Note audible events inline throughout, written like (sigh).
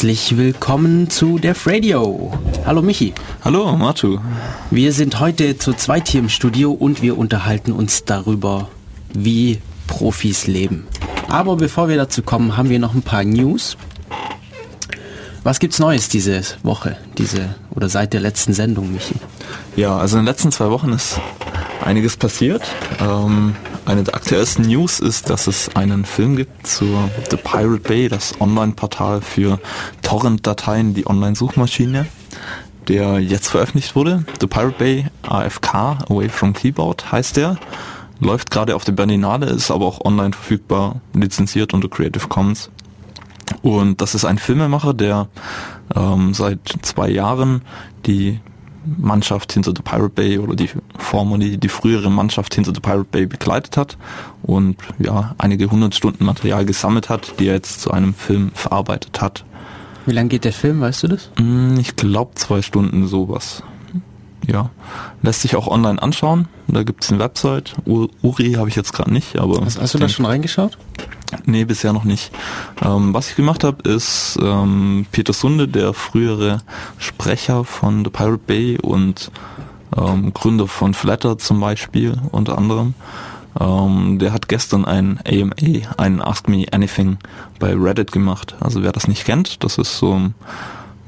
Herzlich willkommen zu Def Radio. Hallo Michi. Hallo Matu. Wir sind heute zu zweit hier im Studio und wir unterhalten uns darüber, wie Profis leben. Aber bevor wir dazu kommen, haben wir noch ein paar News. Was gibt's Neues diese Woche, diese oder seit der letzten Sendung, Michi? Ja, also in den letzten zwei Wochen ist einiges passiert. Ähm, eine der aktuellsten News ist, dass es einen Film gibt zur The Pirate Bay, das Online-Portal für Torrent-Dateien, die Online-Suchmaschine, der jetzt veröffentlicht wurde. The Pirate Bay AFK, Away from Keyboard heißt der. Läuft gerade auf der Berlinale, ist aber auch online verfügbar, lizenziert unter Creative Commons. Und das ist ein Filmemacher, der ähm, seit zwei Jahren die Mannschaft hinter The Pirate Bay oder die formerly die frühere Mannschaft hinter The Pirate Bay begleitet hat und ja einige hundert Stunden Material gesammelt hat, die er jetzt zu einem Film verarbeitet hat. Wie lang geht der Film, weißt du das? Hm, ich glaube zwei Stunden sowas. Ja, lässt sich auch online anschauen. Da gibt es eine Website. Uri habe ich jetzt gerade nicht, aber. Hast, hast du da schon reingeschaut? Nee, bisher noch nicht. Ähm, was ich gemacht habe, ist ähm, Peter Sunde, der frühere Sprecher von The Pirate Bay und ähm, Gründer von Flatter zum Beispiel unter anderem. Ähm, der hat gestern ein AMA, ein Ask Me Anything bei Reddit gemacht. Also wer das nicht kennt, das ist so ein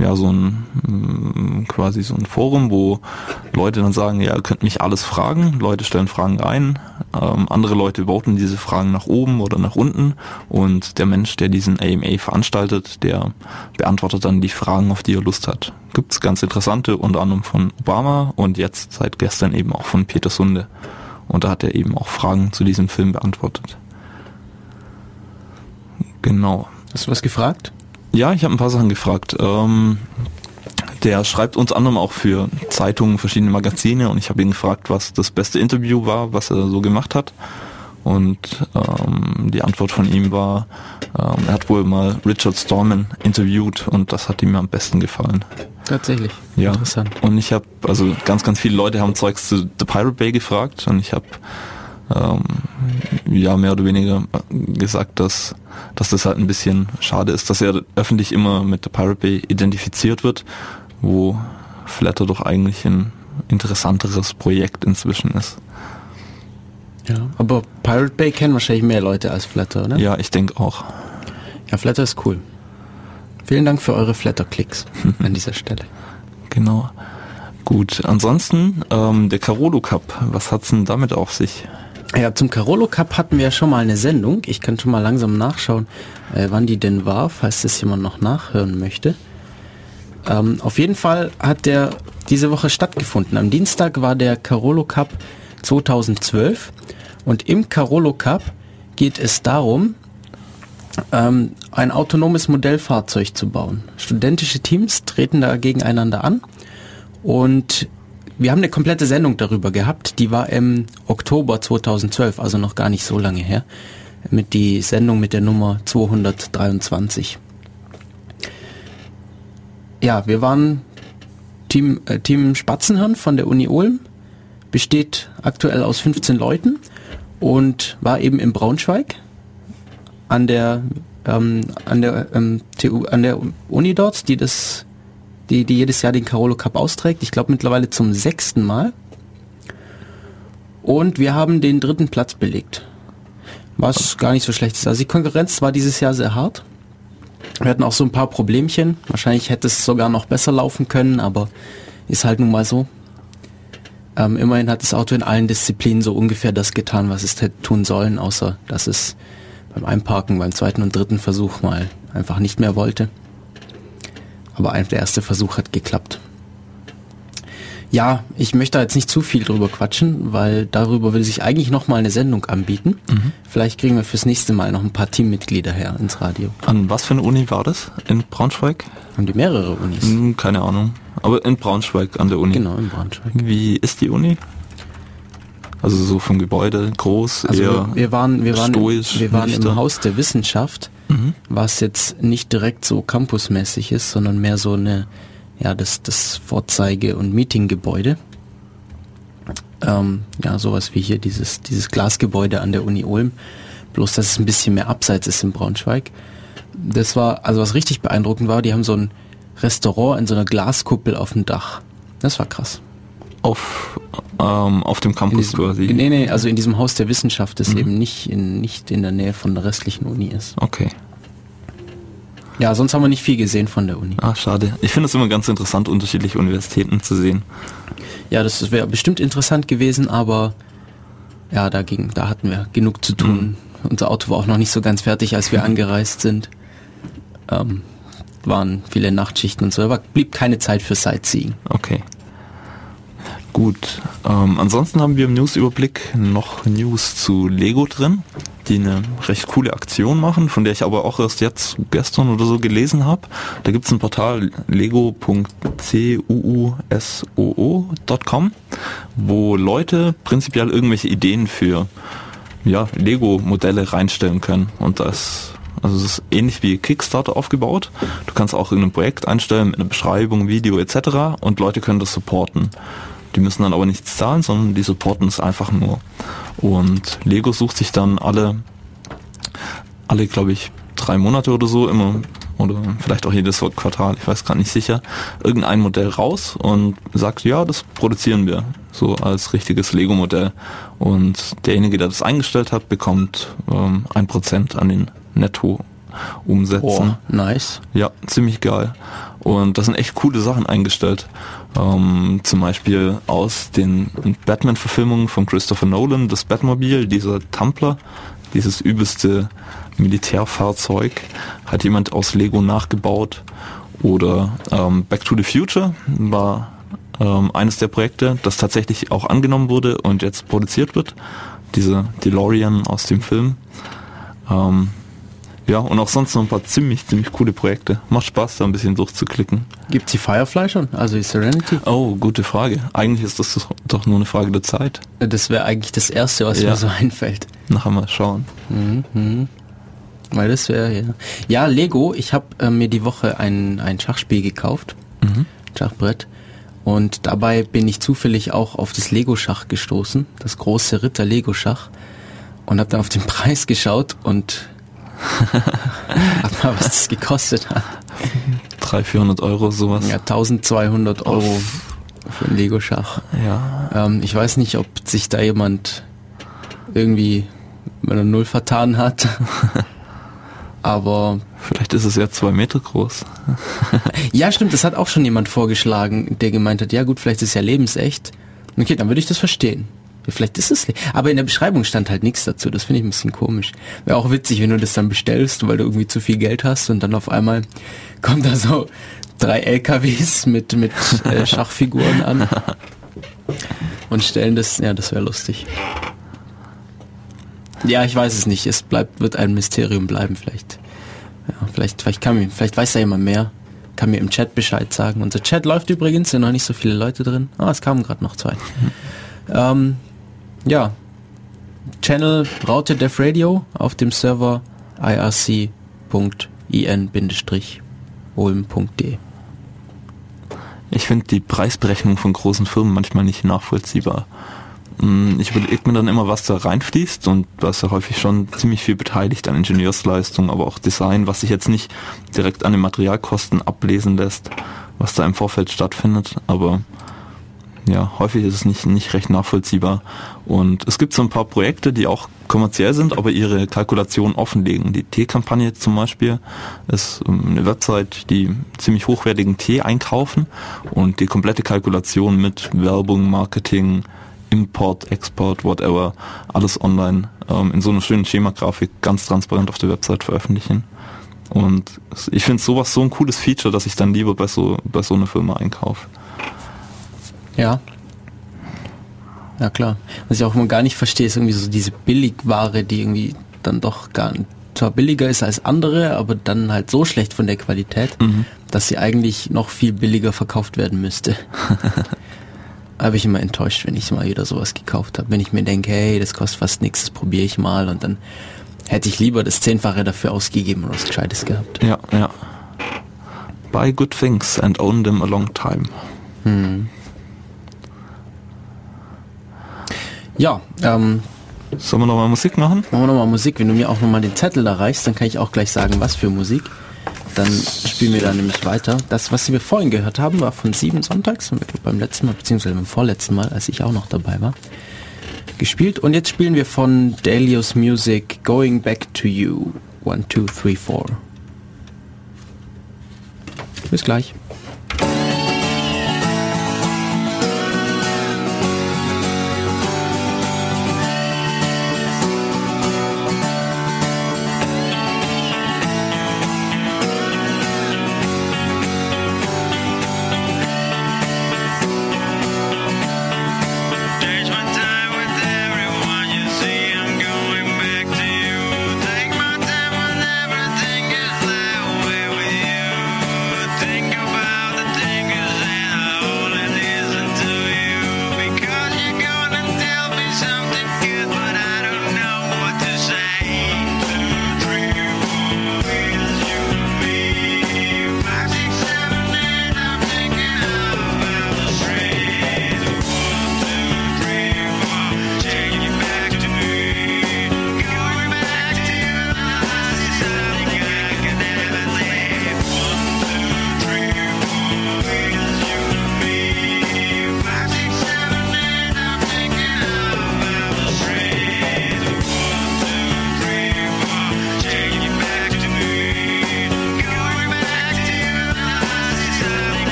ja so ein mm, quasi so ein Forum, wo Leute dann sagen, ja, ihr könnt mich alles fragen. Leute stellen Fragen ein, ähm, andere Leute voten diese Fragen nach oben oder nach unten und der Mensch, der diesen AMA veranstaltet, der beantwortet dann die Fragen, auf die er Lust hat. Gibt's ganz interessante, unter anderem von Obama und jetzt seit gestern eben auch von Peter Sunde. Und da hat er eben auch Fragen zu diesem Film beantwortet. Genau. Hast du was gefragt? Ja, ich habe ein paar Sachen gefragt. Ähm, der schreibt unter anderem auch für Zeitungen, verschiedene Magazine und ich habe ihn gefragt, was das beste Interview war, was er so gemacht hat. Und ähm, die Antwort von ihm war, ähm, er hat wohl mal Richard Stallman interviewt und das hat ihm am besten gefallen. Tatsächlich. Ja. Interessant. Und ich habe, also ganz, ganz viele Leute haben Zeugs zu The Pirate Bay gefragt und ich habe ähm, ja mehr oder weniger gesagt, dass, dass das halt ein bisschen schade ist, dass er öffentlich immer mit der Pirate Bay identifiziert wird, wo Flatter doch eigentlich ein interessanteres Projekt inzwischen ist. Ja, aber Pirate Bay kennen wahrscheinlich mehr Leute als Flatter, oder? Ja, ich denke auch. Ja, Flatter ist cool. Vielen Dank für eure Flatter-Klicks (laughs) an dieser Stelle. Genau. Gut, ansonsten ähm, der Carolo Cup, was hat's denn damit auf sich? Ja, zum Carolo Cup hatten wir ja schon mal eine Sendung. Ich kann schon mal langsam nachschauen, äh, wann die denn war, falls das jemand noch nachhören möchte. Ähm, auf jeden Fall hat der diese Woche stattgefunden. Am Dienstag war der Carolo Cup 2012 und im Carolo Cup geht es darum, ähm, ein autonomes Modellfahrzeug zu bauen. Studentische Teams treten da gegeneinander an und wir haben eine komplette Sendung darüber gehabt. Die war im Oktober 2012, also noch gar nicht so lange her. Mit die Sendung mit der Nummer 223. Ja, wir waren Team, äh, Team Spatzenhirn von der Uni Ulm. Besteht aktuell aus 15 Leuten und war eben in Braunschweig an der ähm, an der ähm, TU, an der Uni dort, die das die, die jedes Jahr den Carolo Cup austrägt. Ich glaube mittlerweile zum sechsten Mal. Und wir haben den dritten Platz belegt. Was gar nicht so schlecht ist. Also die Konkurrenz war dieses Jahr sehr hart. Wir hatten auch so ein paar Problemchen. Wahrscheinlich hätte es sogar noch besser laufen können, aber ist halt nun mal so. Ähm, immerhin hat das Auto in allen Disziplinen so ungefähr das getan, was es hätte tun sollen, außer dass es beim Einparken, beim zweiten und dritten Versuch mal einfach nicht mehr wollte. Aber der erste Versuch hat geklappt. Ja, ich möchte jetzt nicht zu viel drüber quatschen, weil darüber will sich eigentlich noch mal eine Sendung anbieten. Mhm. Vielleicht kriegen wir fürs nächste Mal noch ein paar Teammitglieder her ins Radio. An was für eine Uni war das? In Braunschweig? Haben die mehrere Unis? Hm, keine Ahnung. Aber in Braunschweig an der Uni. Genau, in Braunschweig. Wie ist die Uni? Also so vom Gebäude, groß, also eher wir waren, wir waren, stoisch, wir waren im Haus der Wissenschaft mhm. was jetzt nicht direkt so campusmäßig ist, sondern mehr so eine, ja, das, das Vorzeige- und Meetinggebäude. Ähm, ja, sowas wie hier dieses, dieses Glasgebäude an der Uni Ulm. Bloß, dass es ein bisschen mehr abseits ist in Braunschweig. Das war, also was richtig beeindruckend war, die haben so ein Restaurant in so einer Glaskuppel auf dem Dach. Das war krass. Auf, ähm, auf dem Campus diesem, quasi. nee, nee, also in diesem Haus der Wissenschaft, das eben nicht in, nicht in der Nähe von der restlichen Uni ist. Okay. Ja, sonst haben wir nicht viel gesehen von der Uni. Ah, schade. Ich finde es immer ganz interessant, unterschiedliche Universitäten zu sehen. Ja, das wäre bestimmt interessant gewesen, aber ja, da ging, da hatten wir genug zu tun. Unser Auto war auch noch nicht so ganz fertig, als wir (laughs) angereist sind. Ähm, waren viele Nachtschichten und so, aber blieb keine Zeit für Sightseeing. Okay. Gut. Ähm, ansonsten haben wir im Newsüberblick noch News zu Lego drin, die eine recht coole Aktion machen, von der ich aber auch erst jetzt gestern oder so gelesen habe. Da gibt es ein Portal lego.cuusoo.com, wo Leute prinzipiell irgendwelche Ideen für ja, Lego-Modelle reinstellen können. Und das also es ist ähnlich wie Kickstarter aufgebaut. Du kannst auch irgendein Projekt einstellen mit einer Beschreibung, Video etc. und Leute können das supporten. Die müssen dann aber nichts zahlen, sondern die supporten es einfach nur. Und Lego sucht sich dann alle, alle glaube ich, drei Monate oder so immer oder vielleicht auch jedes Quartal, ich weiß gerade nicht sicher, irgendein Modell raus und sagt, ja, das produzieren wir so als richtiges Lego-Modell. Und derjenige, der das eingestellt hat, bekommt ähm, ein Prozent an den Netto-Umsätzen. Oh, nice. Ja, ziemlich geil. Und da sind echt coole Sachen eingestellt. Ähm, zum Beispiel aus den Batman-Verfilmungen von Christopher Nolan, das Batmobil, dieser Tumbler, dieses übelste Militärfahrzeug, hat jemand aus Lego nachgebaut. Oder ähm, Back to the Future war ähm, eines der Projekte, das tatsächlich auch angenommen wurde und jetzt produziert wird. Diese DeLorean aus dem Film. Ähm, ja, und auch sonst noch ein paar ziemlich, ziemlich coole Projekte. Macht Spaß, da ein bisschen durchzuklicken. Gibt's die Firefly schon? Also die Serenity? Oh, gute Frage. Eigentlich ist das doch nur eine Frage der Zeit. Das wäre eigentlich das Erste, was Ja. mir so (laughs) einfällt. Nachher mal schauen. Weil das wäre ja. Ja, Lego, ich habe äh, mir die Woche ein, ein Schachspiel gekauft. Schachbrett. Und dabei bin ich zufällig auch auf das Lego-Schach gestoßen, das große Ritter Lego-Schach. Und habe dann auf den (laughs) Preis geschaut und (laughs) hab mal, was das gekostet hat. 300, 400 Euro, sowas. Ja, 1200 Euro für ein Lego-Schach. Ja. Ähm, ich weiß nicht, ob sich da jemand irgendwie mit einer Null vertan hat. (laughs) Aber Vielleicht ist es ja zwei Meter groß. (laughs) ja, stimmt, das hat auch schon jemand vorgeschlagen, der gemeint hat, ja gut, vielleicht ist es ja lebensecht. Okay, dann würde ich das verstehen. Ja, Vielleicht ist es, le- aber in der Beschreibung stand halt nichts dazu. Das finde ich ein bisschen komisch. Wäre auch witzig, wenn du das dann bestellst, weil du irgendwie zu viel Geld hast und dann auf einmal kommen da so drei LKWs mit mit äh, (laughs) Schachfiguren an und stellen das. Ja, das wäre lustig. Ja, ich weiß es nicht. Es bleibt, wird ein Mysterium bleiben vielleicht. Ja, vielleicht, vielleicht kann mir, vielleicht weiß da jemand mehr. Kann mir im Chat Bescheid sagen. Unser Chat läuft übrigens, sind noch nicht so viele Leute drin. Ah, es kamen gerade noch zwei. Ähm, ja. Channel Raute Dev Radio auf dem Server irc.in-ulm.de. Ich finde die Preisberechnung von großen Firmen manchmal nicht nachvollziehbar. Mm, Ich überlege mir dann immer, was da reinfließt und da ist ja häufig schon ziemlich viel beteiligt an Ingenieursleistung, aber auch Design, was sich jetzt nicht direkt an den Materialkosten ablesen lässt, was da im Vorfeld stattfindet, aber ja, häufig ist es nicht, nicht recht nachvollziehbar. Und es gibt so ein paar Projekte, die auch kommerziell sind, aber ihre Kalkulation offenlegen. Die Tee-Kampagne zum Beispiel ist ähm, eine Website, die ziemlich hochwertigen Tee einkaufen und die komplette Kalkulation mit Werbung, Marketing, Import, Export, whatever, alles online ähm, in so einer schönen Schemagrafik ganz transparent auf der Website veröffentlichen. Und ich finde sowas so ein cooles Feature, dass ich dann lieber bei so, bei so einer Firma einkaufe. Ja. Ja klar. Was ich auch immer gar nicht verstehe, ist irgendwie so diese Billigware, die irgendwie dann doch gar nicht, zwar billiger ist als andere, aber dann halt so schlecht von der Qualität, dass sie eigentlich noch viel billiger verkauft werden müsste. (laughs) Habe ich immer enttäuscht, wenn ich mal wieder sowas gekauft habe. Wenn ich mir denke, hey, das kostet fast nichts, das probiere ich mal und dann hätte ich lieber das Zehnfache dafür ausgegeben und was Gescheites gehabt. Ja, ja. Buy good things and own them a long time. Ja, ähm, Sollen wir nochmal Musik machen? Machen wir nochmal Musik. Wenn du mir auch nochmal den Zettel da reichst, dann kann ich auch gleich sagen, was für Musik. Dann spielen wir da nämlich weiter. Das, was wir vorhin gehört haben, war von Sieben Sonntags. Beim letzten Mal, beziehungsweise beim vorletzten Mal, als ich auch noch dabei war, gespielt. Und jetzt spielen wir von Delius Music Going Back to You. One, two, three, four. Bis gleich.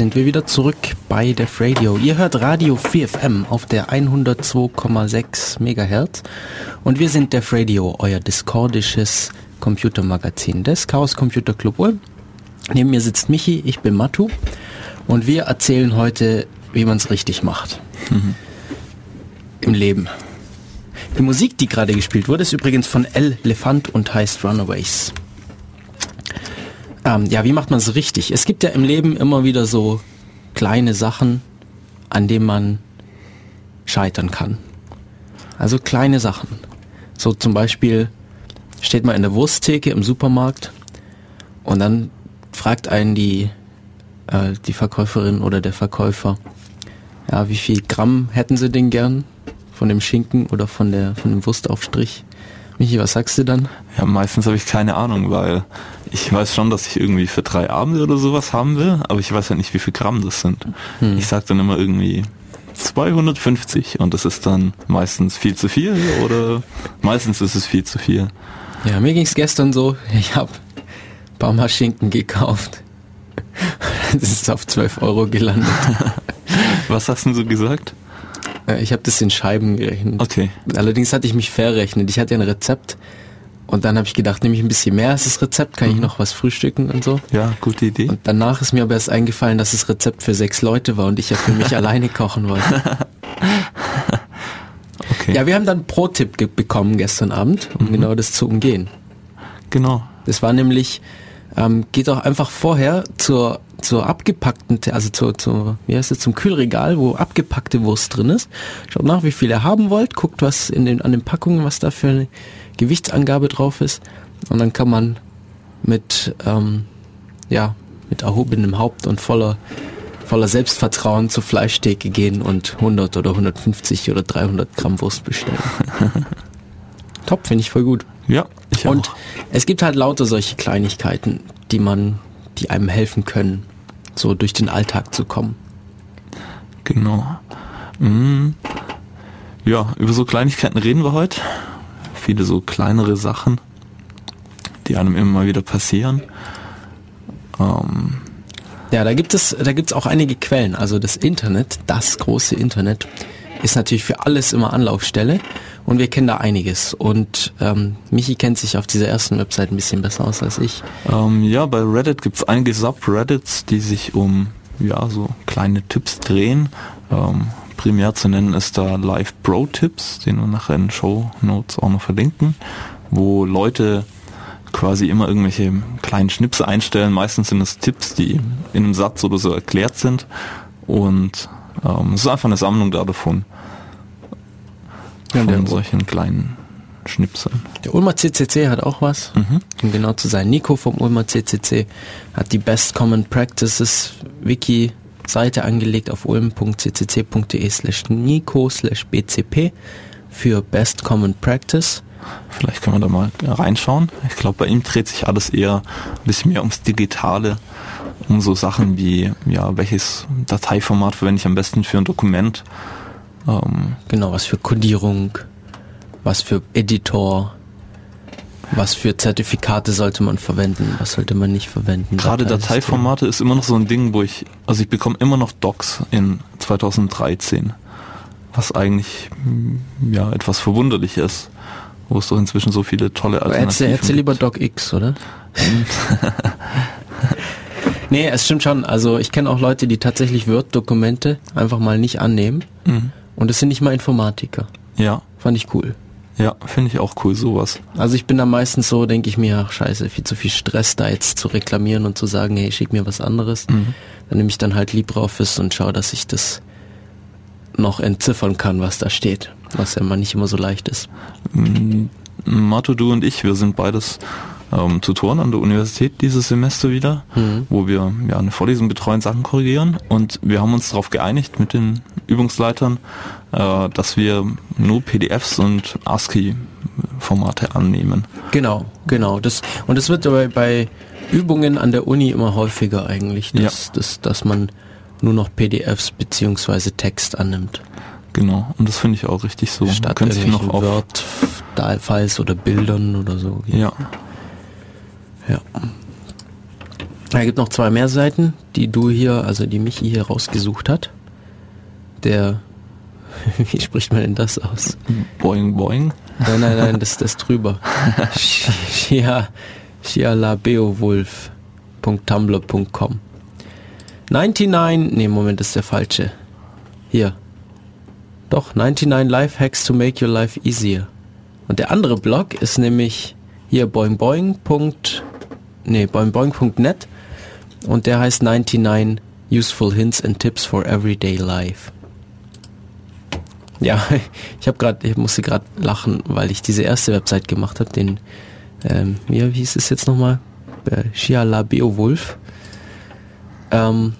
Sind wir wieder zurück bei Def Radio. Ihr hört Radio 4FM auf der 102,6 MHz und wir sind Def Radio, euer discordisches Computermagazin des Chaos Computer Club Ulm. Neben mir sitzt Michi, ich bin Matu und wir erzählen heute, wie man es richtig macht. Mhm. Im Leben. Die Musik, die gerade gespielt wurde, ist übrigens von El Lefant und heißt Runaways. Ähm, ja, wie macht man es richtig? Es gibt ja im Leben immer wieder so kleine Sachen, an denen man scheitern kann. Also kleine Sachen. So zum Beispiel steht man in der Wursttheke im Supermarkt und dann fragt einen die, äh, die Verkäuferin oder der Verkäufer, ja, wie viel Gramm hätten sie denn gern von dem Schinken oder von der von dem Wurstaufstrich? Michi, was sagst du dann? Ja, meistens habe ich keine Ahnung, weil ich weiß schon, dass ich irgendwie für drei Abende oder sowas haben will, aber ich weiß ja nicht, wie viel Gramm das sind. Hm. Ich sag dann immer irgendwie 250 und das ist dann meistens viel zu viel oder meistens ist es viel zu viel. Ja, mir ging es gestern so, ich habe Baumarschinken gekauft. Das ist auf 12 Euro gelandet. (laughs) Was hast du so gesagt? Äh, ich habe das in Scheiben gerechnet. Okay. Allerdings hatte ich mich verrechnet. Ich hatte ja ein Rezept und dann habe ich gedacht, nehme ich ein bisschen mehr als das Rezept, kann mhm. ich noch was frühstücken und so. Ja, gute Idee. Und danach ist mir aber erst eingefallen, dass das Rezept für sechs Leute war und ich ja für mich (laughs) alleine kochen wollte. (laughs) Okay. Ja, wir haben dann Pro-Tipp bekommen gestern Abend, um mhm. genau das zu umgehen. Genau. Das war nämlich, ähm, geht auch einfach vorher zur zur abgepackten, also zur, zur, wie heißt es, zum Kühlregal, wo abgepackte Wurst drin ist. Schaut nach, wie viel ihr haben wollt, guckt was in den, an den Packungen, was da für eine Gewichtsangabe drauf ist. Und dann kann man mit, ähm, ja, mit erhobenem Haupt und voller, voller Selbstvertrauen zur Fleischtheke gehen und 100 oder 150 oder 300 Gramm Wurst bestellen. (laughs) Top, finde ich voll gut. Ja, ich auch. Und es gibt halt lauter solche Kleinigkeiten, die man, die einem helfen können, so durch den Alltag zu kommen. Genau. Mhm. Ja, über so Kleinigkeiten reden wir heute viele so kleinere Sachen, die einem immer mal wieder passieren. Ähm ja, da gibt es, da gibt es auch einige Quellen. Also das Internet, das große Internet, ist natürlich für alles immer Anlaufstelle und wir kennen da einiges. Und ähm, Michi kennt sich auf dieser ersten Website ein bisschen besser aus als ich. Ähm, ja, bei Reddit gibt es einige Subreddits, die sich um ja so kleine Tipps drehen. Ähm, primär zu nennen ist da Live Pro Tipps, den wir nachher in Show Notes auch noch verlinken, wo Leute quasi immer irgendwelche kleinen Schnipse einstellen. Meistens sind es Tipps, die in einem Satz oder so erklärt sind. Und ähm, es ist einfach eine Sammlung da davon. Von ja, solchen kleinen Schnipseln. Der Ulmer CCC hat auch was, mhm. um genau zu sein. Nico vom Ulmer CCC hat die Best Common Practices Wiki Seite angelegt auf ulm.ccc.de slash nico slash bcp für Best Common Practice. Vielleicht können wir da mal reinschauen. Ich glaube, bei ihm dreht sich alles eher ein bisschen mehr ums Digitale, um so Sachen wie, ja, welches Dateiformat verwende ich am besten für ein Dokument. Ähm, genau, was für Codierung, was für Editor, was für Zertifikate sollte man verwenden, was sollte man nicht verwenden? Gerade Dateiformate ist immer noch so ein Ding, wo ich, also ich bekomme immer noch Docs in 2013, was eigentlich mm, ja etwas verwunderlich ist, wo es doch inzwischen so viele tolle Alternativen du hättest lieber DocX, oder? (laughs) (laughs) nee, es stimmt schon. Also ich kenne auch Leute, die tatsächlich Word-Dokumente einfach mal nicht annehmen. Mhm. Und es sind nicht mal Informatiker. Ja. Fand ich cool. Ja, finde ich auch cool, sowas. Also ich bin da meistens so, denke ich mir, ach scheiße, viel zu viel Stress da jetzt zu reklamieren und zu sagen, hey, schick mir was anderes. Mhm. Dann nehme ich dann halt LibreOffice und schaue, dass ich das noch entziffern kann, was da steht. Was ja mal nicht immer so leicht ist. Mato, du und ich, wir sind beides ähm, Tutoren an der Universität dieses Semester wieder, mhm. wo wir ja eine Vorlesung betreuen, Sachen korrigieren und wir haben uns darauf geeinigt mit den Übungsleitern, äh, dass wir nur PDFs und ASCII-Formate annehmen. Genau, genau. Das, und das wird aber bei Übungen an der Uni immer häufiger eigentlich, dass, ja. dass, dass man nur noch PDFs beziehungsweise Text annimmt. Genau, und das finde ich auch richtig so. Statt man sich noch auf Word-Files oder Bildern oder so. Ja. Ja. Es gibt noch zwei mehr Seiten, die du hier, also die Michi hier rausgesucht hat. Der, (laughs) wie spricht man denn das aus? Boing Boing? Nein, nein, nein, das, das drüber. (laughs) Shia, shialabeowulf.tumblr.com 99, nee, Moment, das ist der falsche. Hier. Doch, 99 Life Hacks to make your life easier. Und der andere Blog ist nämlich hier boingboing. Nee, boingboing.net und der heißt 99 Useful Hints and Tips for Everyday Life. Ja, (laughs) ich habe gerade, ich musste gerade lachen, weil ich diese erste Website gemacht habe, den, ähm, wie hieß es jetzt nochmal? Äh, Shia La Beowulf. Ähm,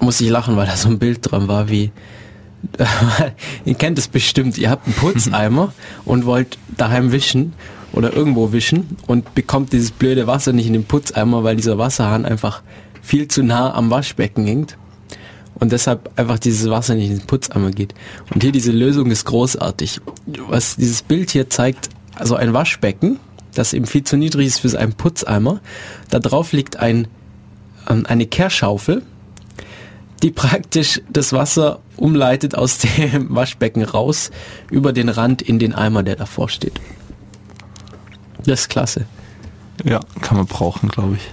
muss ich lachen, weil da so ein Bild dran war, wie (laughs) ihr kennt es bestimmt, ihr habt einen (laughs) Putzeimer und wollt daheim wischen oder irgendwo wischen und bekommt dieses blöde Wasser nicht in den Putzeimer, weil dieser Wasserhahn einfach viel zu nah am Waschbecken hängt und deshalb einfach dieses Wasser nicht in den Putzeimer geht. Und hier diese Lösung ist großartig. Was dieses Bild hier zeigt, also ein Waschbecken, das eben viel zu niedrig ist für einen Putzeimer. Da drauf liegt ein, ähm, eine Kehrschaufel, die praktisch das Wasser umleitet aus dem (laughs) Waschbecken raus über den Rand in den Eimer, der davor steht. Das ist klasse. Ja, kann man brauchen, glaube ich.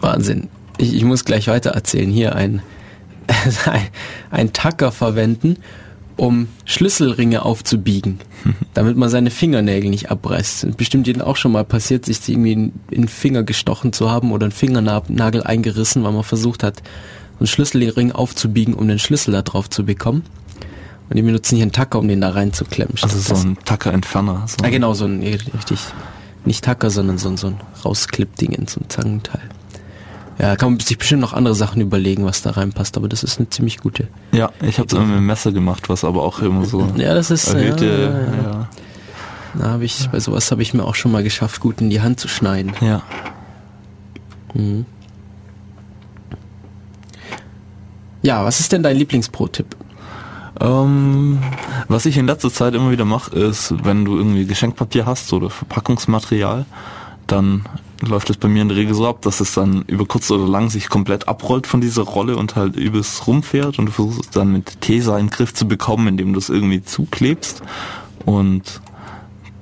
Wahnsinn. Ich, ich, muss gleich weiter erzählen. Hier ein, ein, (laughs) ein Tacker verwenden, um Schlüsselringe aufzubiegen, (laughs) damit man seine Fingernägel nicht abreißt. Bestimmt jedem auch schon mal passiert, sich irgendwie in, in den Finger gestochen zu haben oder einen Fingernagel eingerissen, weil man versucht hat, einen Schlüsselring aufzubiegen, um den Schlüssel da drauf zu bekommen. Und die benutzen hier einen Tacker, um den da reinzuklemmen. Also so ein Tacker-Entferner. So. Ah, genau, so ein, richtig, nicht Tacker, sondern so ein, so ein Rausklippding in so einem Zangenteil. Ja, kann man sich bestimmt noch andere Sachen überlegen, was da reinpasst, aber das ist eine ziemlich gute. Ja, ich habe es immer mit dem Messer gemacht, was aber auch immer so (laughs) ja, das ist, erhöhte, ja, ja, ja. Na, hab ich, bei sowas habe ich mir auch schon mal geschafft, gut in die Hand zu schneiden. Ja. Mhm. Ja, was ist denn dein Lieblingspro-Tipp? Ähm, was ich in letzter Zeit immer wieder mache, ist, wenn du irgendwie Geschenkpapier hast oder Verpackungsmaterial, dann läuft es bei mir in der Regel so ab, dass es dann über kurz oder lang sich komplett abrollt von dieser Rolle und halt übelst rumfährt und du versuchst es dann mit Tesa in den Griff zu bekommen, indem du es irgendwie zuklebst. Und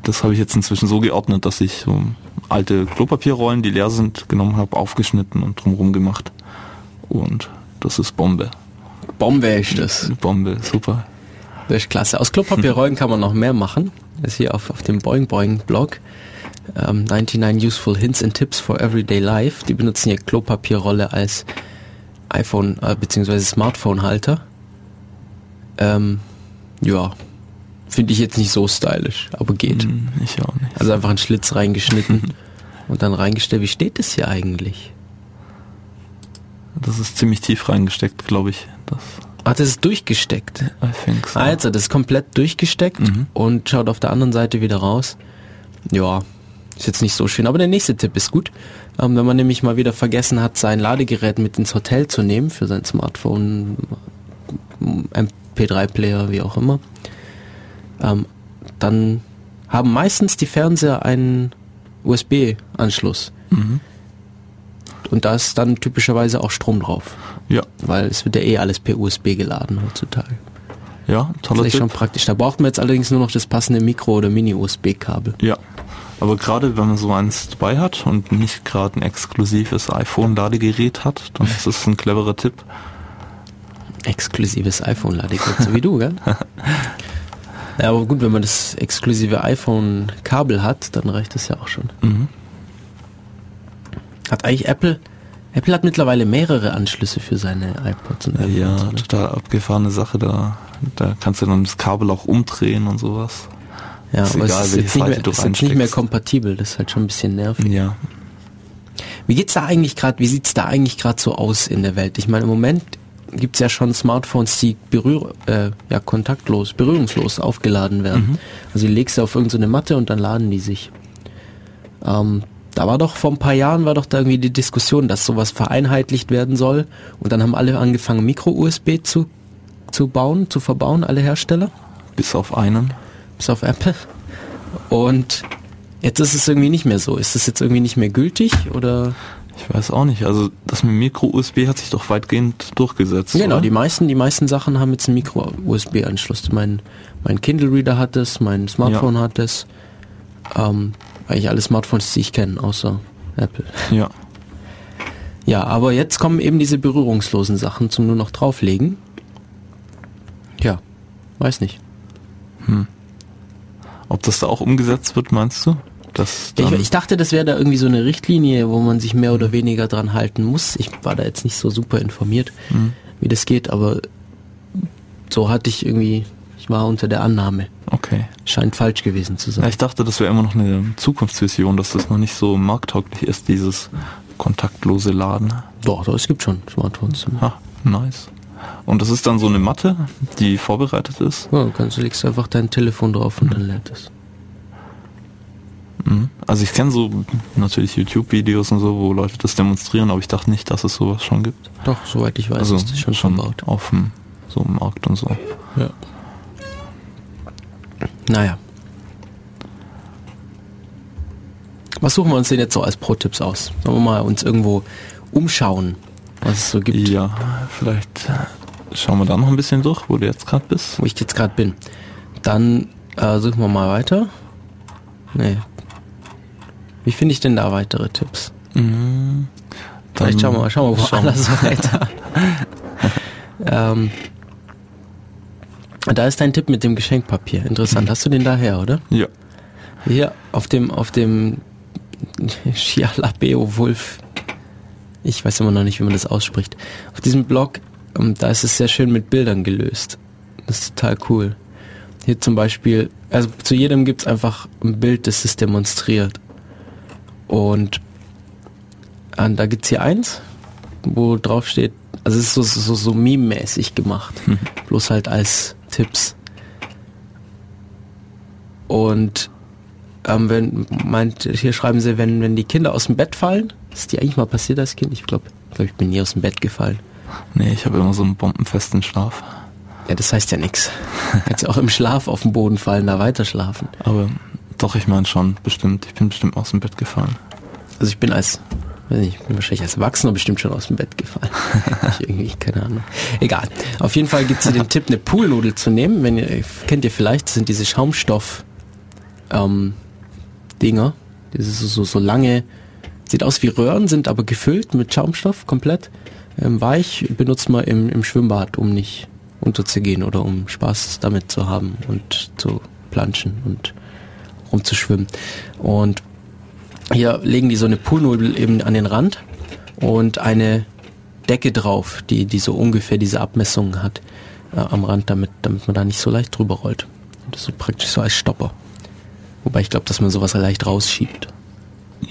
das habe ich jetzt inzwischen so geordnet, dass ich so alte Klopapierrollen, die leer sind, genommen habe, aufgeschnitten und drumherum gemacht. Und das ist Bombe. Bombe ist das. Bombe, super. Das ist klasse. Aus Klopapierrollen kann man noch mehr machen. Das ist hier auf, auf dem Boing Boing Blog. Um, 99 Useful Hints and Tips for Everyday Life. Die benutzen hier Klopapierrolle als iPhone äh, bzw. Smartphone-Halter. Ähm, ja, finde ich jetzt nicht so stylisch, aber geht. Mm, ich auch nicht. Also einfach einen Schlitz reingeschnitten (laughs) und dann reingestellt. Wie steht das hier eigentlich? Das ist ziemlich tief reingesteckt, glaube ich. Das Ach, das ist durchgesteckt. I think so. Also, das ist komplett durchgesteckt mhm. und schaut auf der anderen Seite wieder raus. Ja, ist jetzt nicht so schön, aber der nächste Tipp ist gut. Ähm, wenn man nämlich mal wieder vergessen hat, sein Ladegerät mit ins Hotel zu nehmen für sein Smartphone, MP3-Player, wie auch immer, ähm, dann haben meistens die Fernseher einen USB-Anschluss. Mhm. Und da ist dann typischerweise auch Strom drauf. Ja. Weil es wird ja eh alles per USB geladen heutzutage. Ja, toller Das ist schon praktisch. Da braucht man jetzt allerdings nur noch das passende Mikro- oder Mini-USB-Kabel. Ja. Aber gerade wenn man so eins dabei hat und nicht gerade ein exklusives iPhone-Ladegerät hat, dann ist das ein cleverer Tipp. Exklusives iPhone-Ladegerät, so wie du, gell? (laughs) Ja, aber gut, wenn man das exklusive iPhone-Kabel hat, dann reicht das ja auch schon. Mhm. Hat eigentlich Apple, Apple hat mittlerweile mehrere Anschlüsse für seine iPods und iPhones, Ja, total abgefahrene Sache. Da, da kannst du dann das Kabel auch umdrehen und sowas. ja ist aber egal, es ist jetzt, nicht mehr, ist jetzt nicht mehr kompatibel, das ist halt schon ein bisschen nervig. Ja. Wie geht's da eigentlich gerade, wie sieht's da eigentlich gerade so aus in der Welt? Ich meine, im Moment gibt's ja schon Smartphones, die berühr äh, ja, kontaktlos, berührungslos aufgeladen werden. Also die legst du auf irgendeine Matte und dann laden die sich. Ähm, da war doch vor ein paar Jahren war doch da irgendwie die Diskussion, dass sowas vereinheitlicht werden soll. Und dann haben alle angefangen, Micro-USB zu, zu bauen, zu verbauen, alle Hersteller Bis auf einen. bis auf Apple. Und jetzt ist es irgendwie nicht mehr so. Ist es jetzt irgendwie nicht mehr gültig oder? Ich weiß auch nicht. Also das mit Micro-USB hat sich doch weitgehend durchgesetzt. Genau, oder? die meisten, die meisten Sachen haben jetzt einen Micro-USB-Anschluss. Mein, mein Kindle-Reader hat es, mein Smartphone hat es. Ähm, eigentlich alle Smartphones, die ich kenne, außer Apple. Ja. Ja, aber jetzt kommen eben diese berührungslosen Sachen zum nur noch drauflegen. Ja, weiß nicht. Ob das da auch umgesetzt wird, meinst du? Das Ich, ich dachte, das wäre da irgendwie so eine Richtlinie, wo man sich mehr oder weniger dran halten muss. Ich war da jetzt nicht so super informiert, Hm. wie das geht, aber so hatte ich irgendwie, war unter der Annahme. okay. Scheint falsch gewesen zu Ja, sein. ich dachte, das wäre immer noch eine Zukunftsvision, dass das noch nicht so markttauglich ist, dieses kontaktlose Laden. Doch, doch, es gibt schon Smartphones. Ha, nice. Und das ist dann so eine Matte, die vorbereitet ist. Ja, du kannst, du legst einfach dein Telefon drauf und dann lädt es. Mhm. Also ich kenne so natürlich YouTube-Videos und so, wo Leute das demonstrieren, aber ich dachte nicht, dass es sowas schon gibt. Doch, soweit ich weiß, also ist das schon verbaut. auf dem so im Markt und so. Ja. Naja. Was suchen wir uns denn jetzt so als Pro-Tipps aus? Sollen wir mal uns irgendwo umschauen, was es so gibt, Ja, vielleicht schauen wir da noch ein bisschen durch, wo du jetzt gerade bist. wo ich jetzt gerade bin. Dann äh, suchen wir mal weiter. Nee. Wie finde ich denn da weitere Tipps? Mhm. Vielleicht schauen wir mal, schauen wir woanders weiter. (laughs) ähm, da ist dein Tipp mit dem Geschenkpapier. Interessant. Hast du den daher, oder? Ja. Hier auf dem, auf dem Schialabeo Wolf. Ich weiß immer noch nicht, wie man das ausspricht. Auf diesem Blog, ähm, da ist es sehr schön mit Bildern gelöst. Das ist total cool. Hier zum Beispiel, also zu jedem gibt's einfach ein Bild, das es demonstriert. Und äh, da gibt's hier eins, wo drauf steht, also es ist so, so, so meme-mäßig gemacht. Bloß halt als Tipps. Und ähm, wenn, meint, hier schreiben sie, wenn, wenn die Kinder aus dem Bett fallen, ist dir eigentlich mal passiert als Kind? Ich glaube, ich, glaub, ich bin nie aus dem Bett gefallen. Nee, ich habe immer so einen bombenfesten Schlaf. Ja, das heißt ja nichts. Kannst ja auch im Schlaf auf den Boden fallen, da weiter schlafen. Aber doch, ich meine schon, bestimmt. Ich bin bestimmt aus dem Bett gefallen. Also ich bin als, weiß nicht, ich bin wahrscheinlich als Erwachsener bestimmt schon aus dem Bett gefallen. (laughs) ich irgendwie, keine Ahnung. Egal. Auf jeden Fall gibt es den Tipp, eine Poolnudel zu nehmen. Wenn ihr, kennt ihr vielleicht, das sind diese Schaumstoff, ähm, Dinger. Diese so, so, so lange, sieht aus wie Röhren, sind aber gefüllt mit Schaumstoff komplett. Ähm, weich benutzt man im, im Schwimmbad, um nicht unterzugehen oder um Spaß damit zu haben und zu planschen und rumzuschwimmen. Und hier legen die so eine Poolnudel eben an den Rand und eine Decke drauf, die, die so ungefähr diese Abmessungen hat äh, am Rand, damit, damit man da nicht so leicht drüber rollt. Das ist so praktisch so als Stopper. Wobei ich glaube, dass man sowas leicht rausschiebt.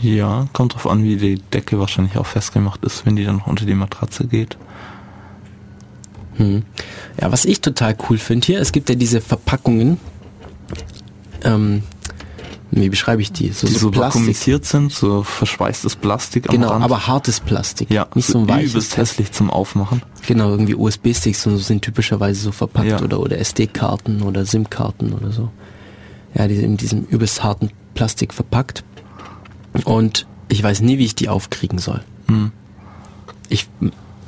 Ja, kommt drauf an, wie die Decke wahrscheinlich auch festgemacht ist, wenn die dann noch unter die Matratze geht. Hm. Ja, was ich total cool finde hier, es gibt ja diese Verpackungen. Ähm, wie beschreibe ich die? So, Die so Plastik. vakuumisiert sind, so verschweißtes Plastik am Genau, aber hartes Plastik. ja, nicht so ein weiches. übelst hässlich zum Aufmachen. Genau, irgendwie USB-Sticks und so sind typischerweise so verpackt Ja. oder, oder SD-Karten oder SIM-Karten oder so. Ja, die sind in diesem übelst harten Plastik verpackt. Und ich weiß nie, wie ich die aufkriegen soll. Hm. Ich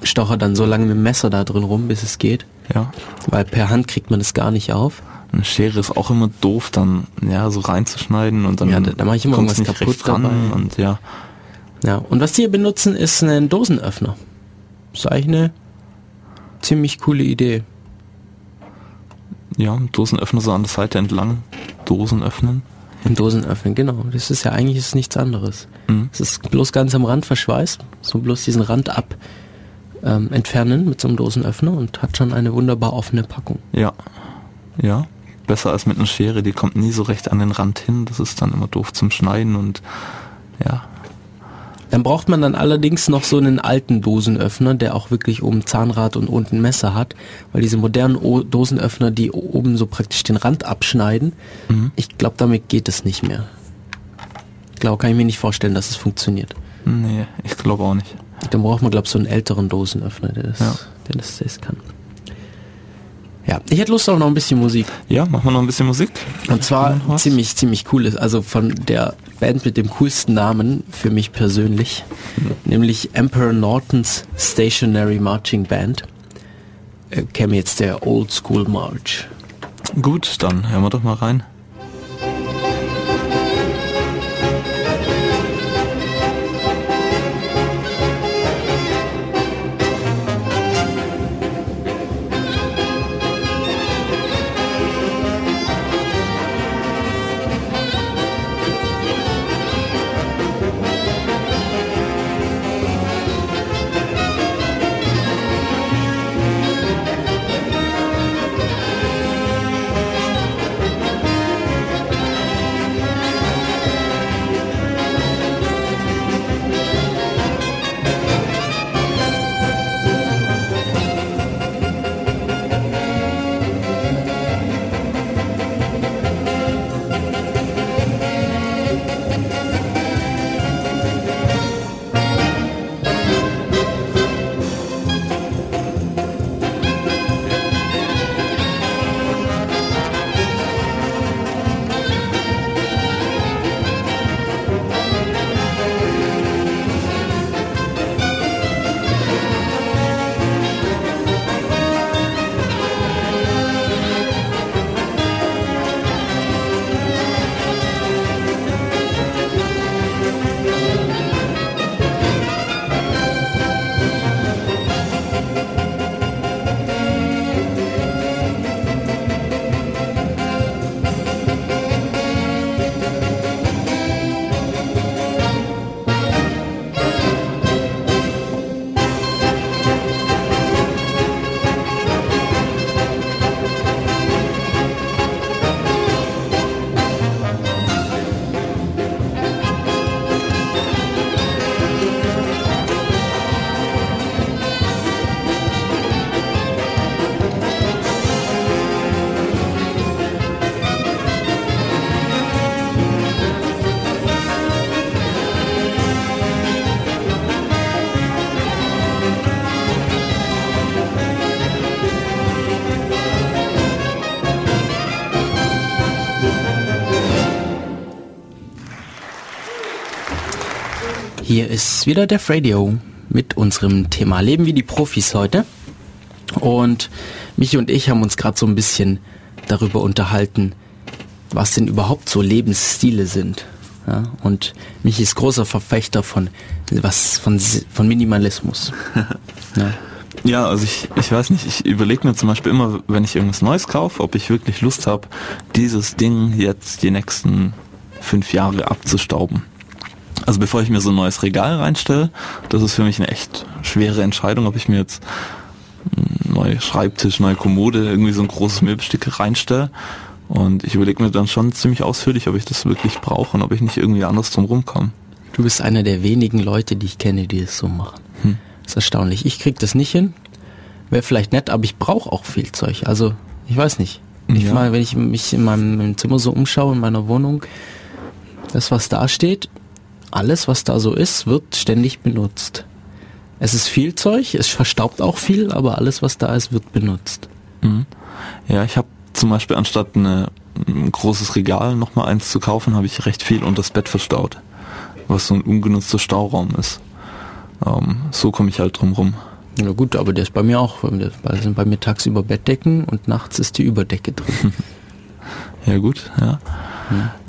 stocher dann so lange mit dem Messer da drin rum, bis es geht. Ja. Weil per Hand kriegt man das gar nicht auf. Eine Schere ist auch immer doof, dann ja so reinzuschneiden und dann Ja, da- da mach ich immer irgendwas kaputt ran dabei. und ja. Ja, und was die hier benutzen, ist ein Dosenöffner. Ist eigentlich eine ziemlich coole Idee. Ja, Dosenöffner so an der Seite entlang, Dosen öffnen. Ein Dosenöffner, genau. Das ist ja eigentlich ist nichts anderes. Mhm. Es ist bloß ganz am Rand verschweißt, so bloß diesen Rand ab ähm, entfernen mit so einem Dosenöffner und hat schon eine wunderbar offene Packung. Ja. Ja. Besser als mit einer Schere, die kommt nie so recht an den Rand hin. Das ist dann immer doof zum Schneiden und ja. Dann braucht man dann allerdings noch so einen alten Dosenöffner, der auch wirklich oben Zahnrad und unten Messer hat, weil diese modernen o Dosenöffner, die oben so praktisch den Rand abschneiden, Mhm. ich glaube, damit geht es nicht mehr. Ich glaube, kann ich mir nicht vorstellen, dass es funktioniert. Nee, ich glaube auch nicht. Dann braucht man, glaube ich, so einen älteren Dosenöffner, der das, Ja. der das, das kann. Ja, ich hätte Lust auf noch ein bisschen Musik. Ja, machen wir noch ein bisschen Musik. Und zwar ziemlich, ziemlich cooles, also von der Band mit dem coolsten Namen für mich persönlich, nämlich Emperor Norton's Stationary Marching Band. Äh, käme jetzt der Old School March. Gut, dann hören wir doch mal rein. Hier ist wieder Def Radio mit unserem Thema Leben wie die Profis heute. Und Michi und ich haben uns gerade so ein bisschen darüber unterhalten, was denn überhaupt so Lebensstile sind. Ja, und Michi ist großer Verfechter von was von, von Minimalismus. (laughs) Ja. Ja, also ich, ich weiß nicht, ich überlege mir zum Beispiel immer, wenn ich irgendwas Neues kaufe, ob ich wirklich Lust habe, dieses Ding jetzt die nächsten fünf Jahre abzustauben. Also bevor ich mir so ein neues Regal reinstelle, das ist für mich eine echt schwere Entscheidung, ob ich mir jetzt einen neuen Schreibtisch, neue Kommode, irgendwie so ein großes Möbelstück reinstelle. Und ich überlege mir dann schon ziemlich ausführlich, ob ich das wirklich brauche und ob ich nicht irgendwie anders drum rumkomme. Du bist einer der wenigen Leute, die ich kenne, die es so machen. Hm. Das ist erstaunlich. Ich krieg das nicht hin. Wäre vielleicht nett, aber ich brauche auch viel Zeug. Also, ich weiß nicht. Ich Ja. mal, wenn ich mich in meinem, meinem Zimmer so umschaue, in meiner Wohnung, das, was da steht, alles, was da so ist, wird ständig benutzt. Es ist viel Zeug, es verstaubt auch viel, aber alles, was da ist, wird benutzt. Mhm. Ja, ich habe zum Beispiel anstatt eine, ein großes Regal nochmal eins zu kaufen, habe ich recht viel unter das Bett verstaut, was so ein ungenutzter Stauraum ist. Ähm, so komme ich halt drum rum. Ja gut, aber der ist bei mir auch, da sind bei mir tagsüber Bettdecken und nachts ist die Überdecke drin. (laughs) ja gut, ja.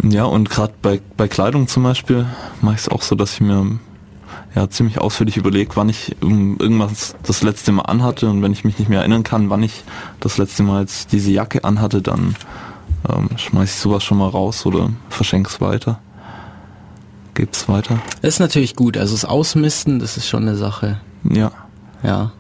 Ja, und gerade bei, bei Kleidung zum Beispiel mache ich es auch so, dass ich mir ja ziemlich ausführlich überlege, wann ich irgendwas das letzte Mal anhatte und wenn ich mich nicht mehr erinnern kann, wann ich das letzte Mal jetzt diese Jacke anhatte, dann ähm, schmeiß ich sowas schon mal raus oder verschenke es weiter. Gib's weiter. Das ist natürlich gut, also das Ausmisten, das ist schon eine Sache. Ja. Ja.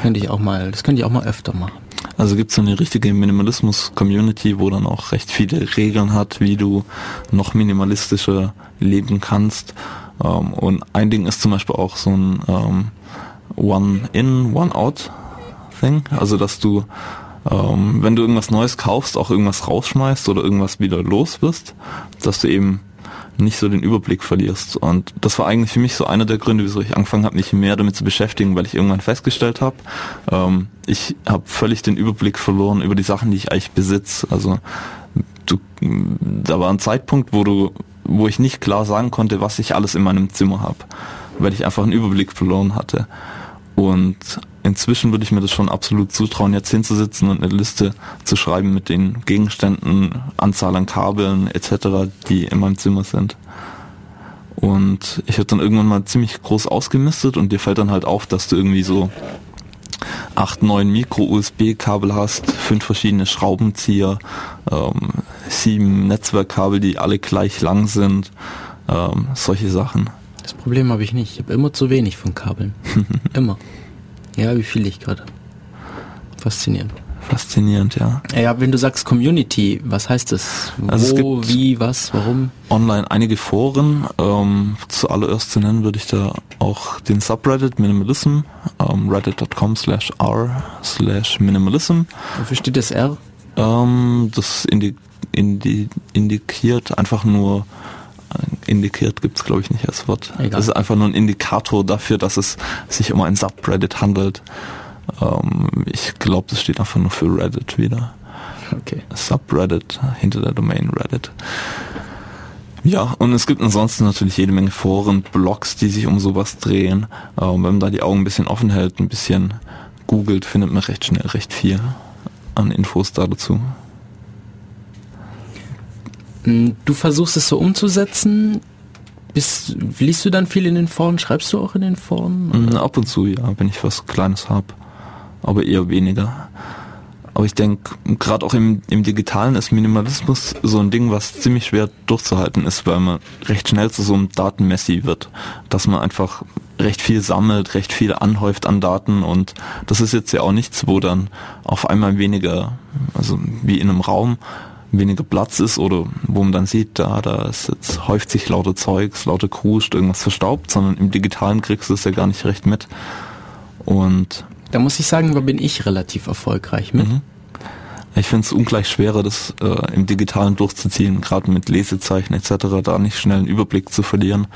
Könnte ich auch mal, das könnte ich auch mal öfter machen. Also gibt es so eine richtige Minimalismus-Community, wo dann auch recht viele Regeln hat, wie du noch minimalistischer leben kannst. Ähm, und ein Ding ist zum Beispiel auch so ein ähm, One-in, One-out-Thing. Also dass du, ähm, wenn du irgendwas Neues kaufst, auch irgendwas rausschmeißt oder irgendwas wieder los wirst, dass du eben nicht so den Überblick verlierst. Und das war eigentlich für mich so einer der Gründe, wieso ich angefangen habe, mich mehr damit zu beschäftigen, weil ich irgendwann festgestellt habe, ähm, ich habe völlig den Überblick verloren über die Sachen, die ich eigentlich besitze. Also du, da war ein Zeitpunkt, wo du, wo ich nicht klar sagen konnte, was ich alles in meinem Zimmer habe, weil ich einfach einen Überblick verloren hatte. Und inzwischen würde ich mir das schon absolut zutrauen, jetzt hinzusitzen und eine Liste zu schreiben mit den Gegenständen, Anzahl an Kabeln etc., die in meinem Zimmer sind. Und ich habe dann irgendwann mal ziemlich groß ausgemistet und dir fällt dann halt auf, dass du irgendwie so acht, neun Micro-USB-Kabel hast, fünf verschiedene Schraubenzieher, ähm, sieben Netzwerkkabel, die alle gleich lang sind, ähm, solche Sachen. Das Problem habe ich nicht. Ich habe immer zu wenig von Kabeln. (laughs) immer. Ja, wie viel ich gerade. Faszinierend. Faszinierend, ja. Ja, wenn du sagst Community, was heißt das? Also Wo, wie, was, warum? Online einige Foren. Ähm, zuallererst zu nennen würde ich da auch den Subreddit Minimalism, ähm, reddit.com slash r slash Minimalism. Wofür steht das R? Ähm, das indi indi indikiert einfach nur indikiert gibt es glaube ich nicht als Wort. Egal. Das ist einfach nur ein Indikator dafür, dass es sich um ein Subreddit handelt. Ähm, ich glaube, das steht einfach nur für Reddit wieder. Okay. Subreddit hinter der Domain Reddit. Ja, und es gibt ansonsten natürlich jede Menge Foren, Blogs, die sich um sowas drehen. Ähm, wenn man da die Augen ein bisschen offen hält, ein bisschen googelt, findet man recht schnell recht viel an Infos da dazu. Hm, du versuchst es so umzusetzen. Bist, liest du dann viel in den Foren? Schreibst du auch in den Foren? Oder? Ab und zu, ja, wenn ich was Kleines habe. Aber eher weniger. Aber ich denke, gerade auch im, im Digitalen ist Minimalismus so ein Ding, was ziemlich schwer durchzuhalten ist, weil man recht schnell zu so einem Datenmessi wird. Dass man einfach recht viel sammelt, recht viel anhäuft an Daten und das ist jetzt ja auch nichts, wo dann auf einmal weniger, also wie in einem Raum, weniger Platz ist oder wo man dann sieht, da, da ist jetzt häuft sich lauter Zeugs, lauter Kruscht, irgendwas verstaubt, sondern im Digitalen kriegst du es ja gar nicht recht mit. Und da muss ich sagen, da bin ich relativ erfolgreich mit. Mhm. Ich finde es ungleich schwerer, das äh, im Digitalen durchzuziehen, gerade mit Lesezeichen etc., da nicht schnell einen Überblick zu verlieren,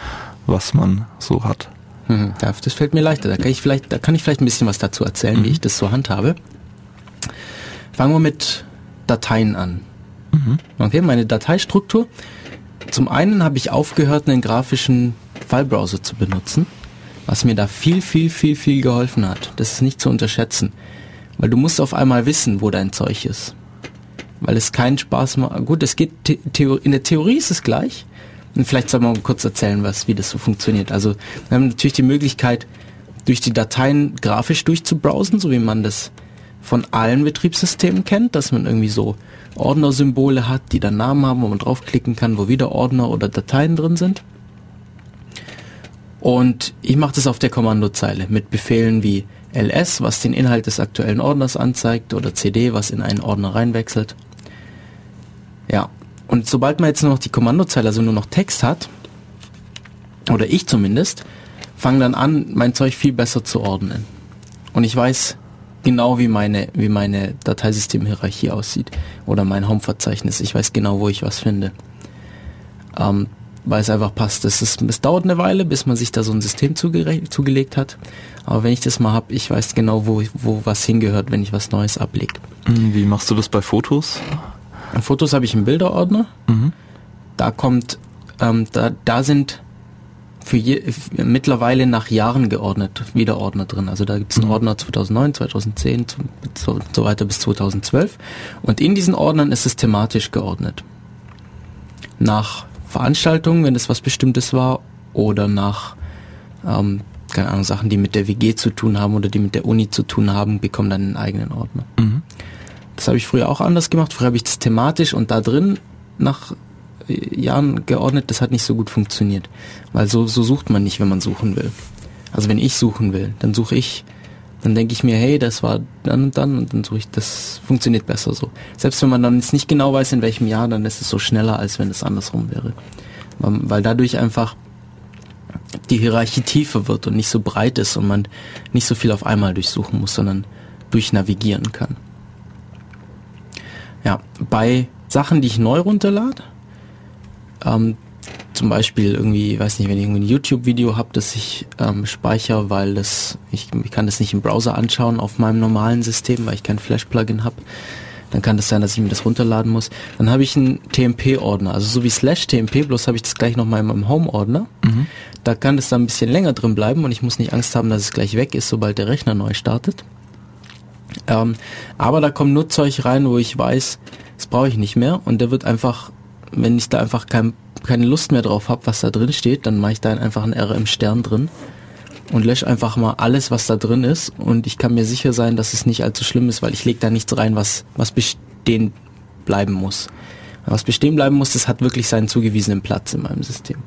was man so hat. Mhm, das fällt mir leichter. Da kann ich vielleicht, da kann ich vielleicht ein bisschen was dazu erzählen, mhm. wie ich das so handhabe. Fangen wir mit Dateien an. Mhm. Okay, meine Dateistruktur. Zum einen habe ich aufgehört, einen grafischen Filebrowser zu benutzen, was mir da viel, viel, viel, viel geholfen hat. Das ist nicht zu unterschätzen. Weil du musst auf einmal wissen, wo dein Zeug ist. Weil es keinen Spaß macht. Gut, es geht, in der Theorie ist es gleich. Und vielleicht soll man kurz erzählen, was, wie das so funktioniert. Also, wir haben natürlich die Möglichkeit, durch die Dateien grafisch durchzubrowsen, so wie man das von allen Betriebssystemen kennt, dass man irgendwie so Ordnersymbole hat, die dann Namen haben, wo man draufklicken kann, wo wieder Ordner oder Dateien drin sind. Und ich mache das auf der Kommandozeile mit Befehlen wie ls, was den Inhalt des aktuellen Ordners anzeigt, oder cd, was in einen Ordner reinwechselt. Ja, und sobald man jetzt nur noch die Kommandozeile, also nur noch Text hat, oder ich zumindest, fange dann an, mein Zeug viel besser zu ordnen. Und ich weiß, genau wie meine, wie meine Dateisystemhierarchie aussieht oder mein Home-Verzeichnis. Ich weiß genau, wo ich was finde. Ähm, weil es einfach passt. Es, ist, es dauert eine Weile, bis man sich da so ein System zuge zugelegt hat. Aber wenn ich das mal habe, ich weiß genau, wo, wo was hingehört, wenn ich was Neues ablege. Hm, wie machst du das bei Fotos? Fotos habe ich einen Bilderordner. Mhm. Da kommt, ähm, da, da sind für je, mittlerweile nach Jahren geordnet, wieder Ordner drin. Also da gibt es einen mhm. Ordner 2009, 2010, so, so weiter bis 2012. Und in diesen Ordnern ist es thematisch geordnet. Nach Veranstaltungen, wenn es was Bestimmtes war, oder nach, ähm, keine Ahnung, Sachen, die mit der WG zu tun haben oder die mit der Uni zu tun haben, bekommen dann einen eigenen Ordner. Mhm. Das habe ich früher auch anders gemacht. Früher habe ich das thematisch und da drin nach Jahren geordnet, das hat nicht so gut funktioniert. Weil so, so sucht man nicht, wenn man suchen will. Also wenn ich suchen will, dann suche ich, dann denke ich mir, hey, das war dann und dann und dann suche ich, das funktioniert besser so. Selbst wenn man dann jetzt nicht genau weiß, in welchem Jahr, dann ist es so schneller, als wenn es andersrum wäre. Weil dadurch einfach die Hierarchie tiefer wird und nicht so breit ist und man nicht so viel auf einmal durchsuchen muss, sondern durchnavigieren kann. Ja, bei Sachen, die ich neu runterlade, ähm, zum Beispiel irgendwie, weiß nicht, wenn ich irgendwie ein YouTube-Video habe, das ich ähm, speichere, weil das, ich, ich kann das nicht im Browser anschauen auf meinem normalen System, weil ich kein Flash-Plugin habe, dann kann das sein, dass ich mir das runterladen muss. Dann habe ich einen TMP-Ordner, also so wie slash TMP, bloß habe ich das gleich nochmal in meinem Home-Ordner. Mhm. Da kann das dann ein bisschen länger drin bleiben und ich muss nicht Angst haben, dass es gleich weg ist, sobald der Rechner neu startet. Ähm, aber da kommt nur Zeug rein, wo ich weiß, das brauche ich nicht mehr und der wird einfach wenn ich da einfach kein, keine Lust mehr drauf habe, was da drin steht, dann mache ich da einfach ein RM-Stern drin und lösche einfach mal alles, was da drin ist. Und ich kann mir sicher sein, dass es nicht allzu schlimm ist, weil ich lege da nichts rein, was, was bestehen bleiben muss. Was bestehen bleiben muss, das hat wirklich seinen zugewiesenen Platz in meinem System.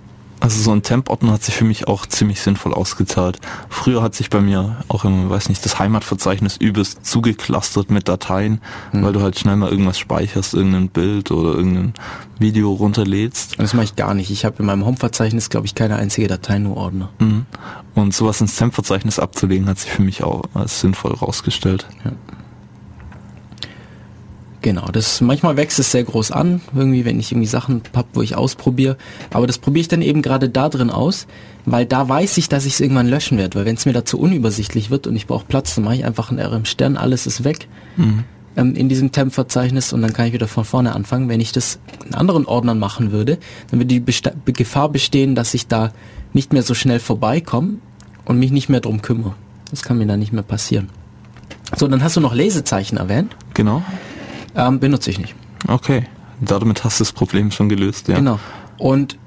Also so ein Temp-Ordner hat sich für mich auch ziemlich sinnvoll ausgezahlt. Früher hat sich bei mir auch im, weiß nicht, das Heimatverzeichnis übelst zugeklustert mit Dateien, hm. weil du halt schnell mal irgendwas speicherst, irgendein Bild oder irgendein Video runterlädst. Das mache ich gar nicht. Ich habe in meinem Home-Verzeichnis, glaube ich, keine einzige Datei, nur Ordner. Mhm. Und sowas ins Temp-Verzeichnis abzulegen, hat sich für mich auch als sinnvoll rausgestellt. Ja. Genau, das manchmal wächst es sehr groß an, irgendwie, wenn ich irgendwie Sachen hab, wo ich ausprobiere. Aber das probiere ich dann eben gerade da drin aus, weil da weiß ich, dass ich es irgendwann löschen werde. Weil wenn es mir dazu unübersichtlich wird und ich brauche Platz, dann mache ich einfach ein RM Stern, alles ist weg mhm. ähm, in diesem Temp-Verzeichnis und dann kann ich wieder von vorne anfangen. Wenn ich das in anderen Ordnern machen würde, dann würde die Besta Gefahr bestehen, dass ich da nicht mehr so schnell vorbeikomme und mich nicht mehr drum kümmere. Das kann mir dann nicht mehr passieren. So, dann hast du noch Lesezeichen erwähnt. Genau. Ähm, benutze ich nicht. Okay. Damit hast du das Problem schon gelöst, ja. Genau. Und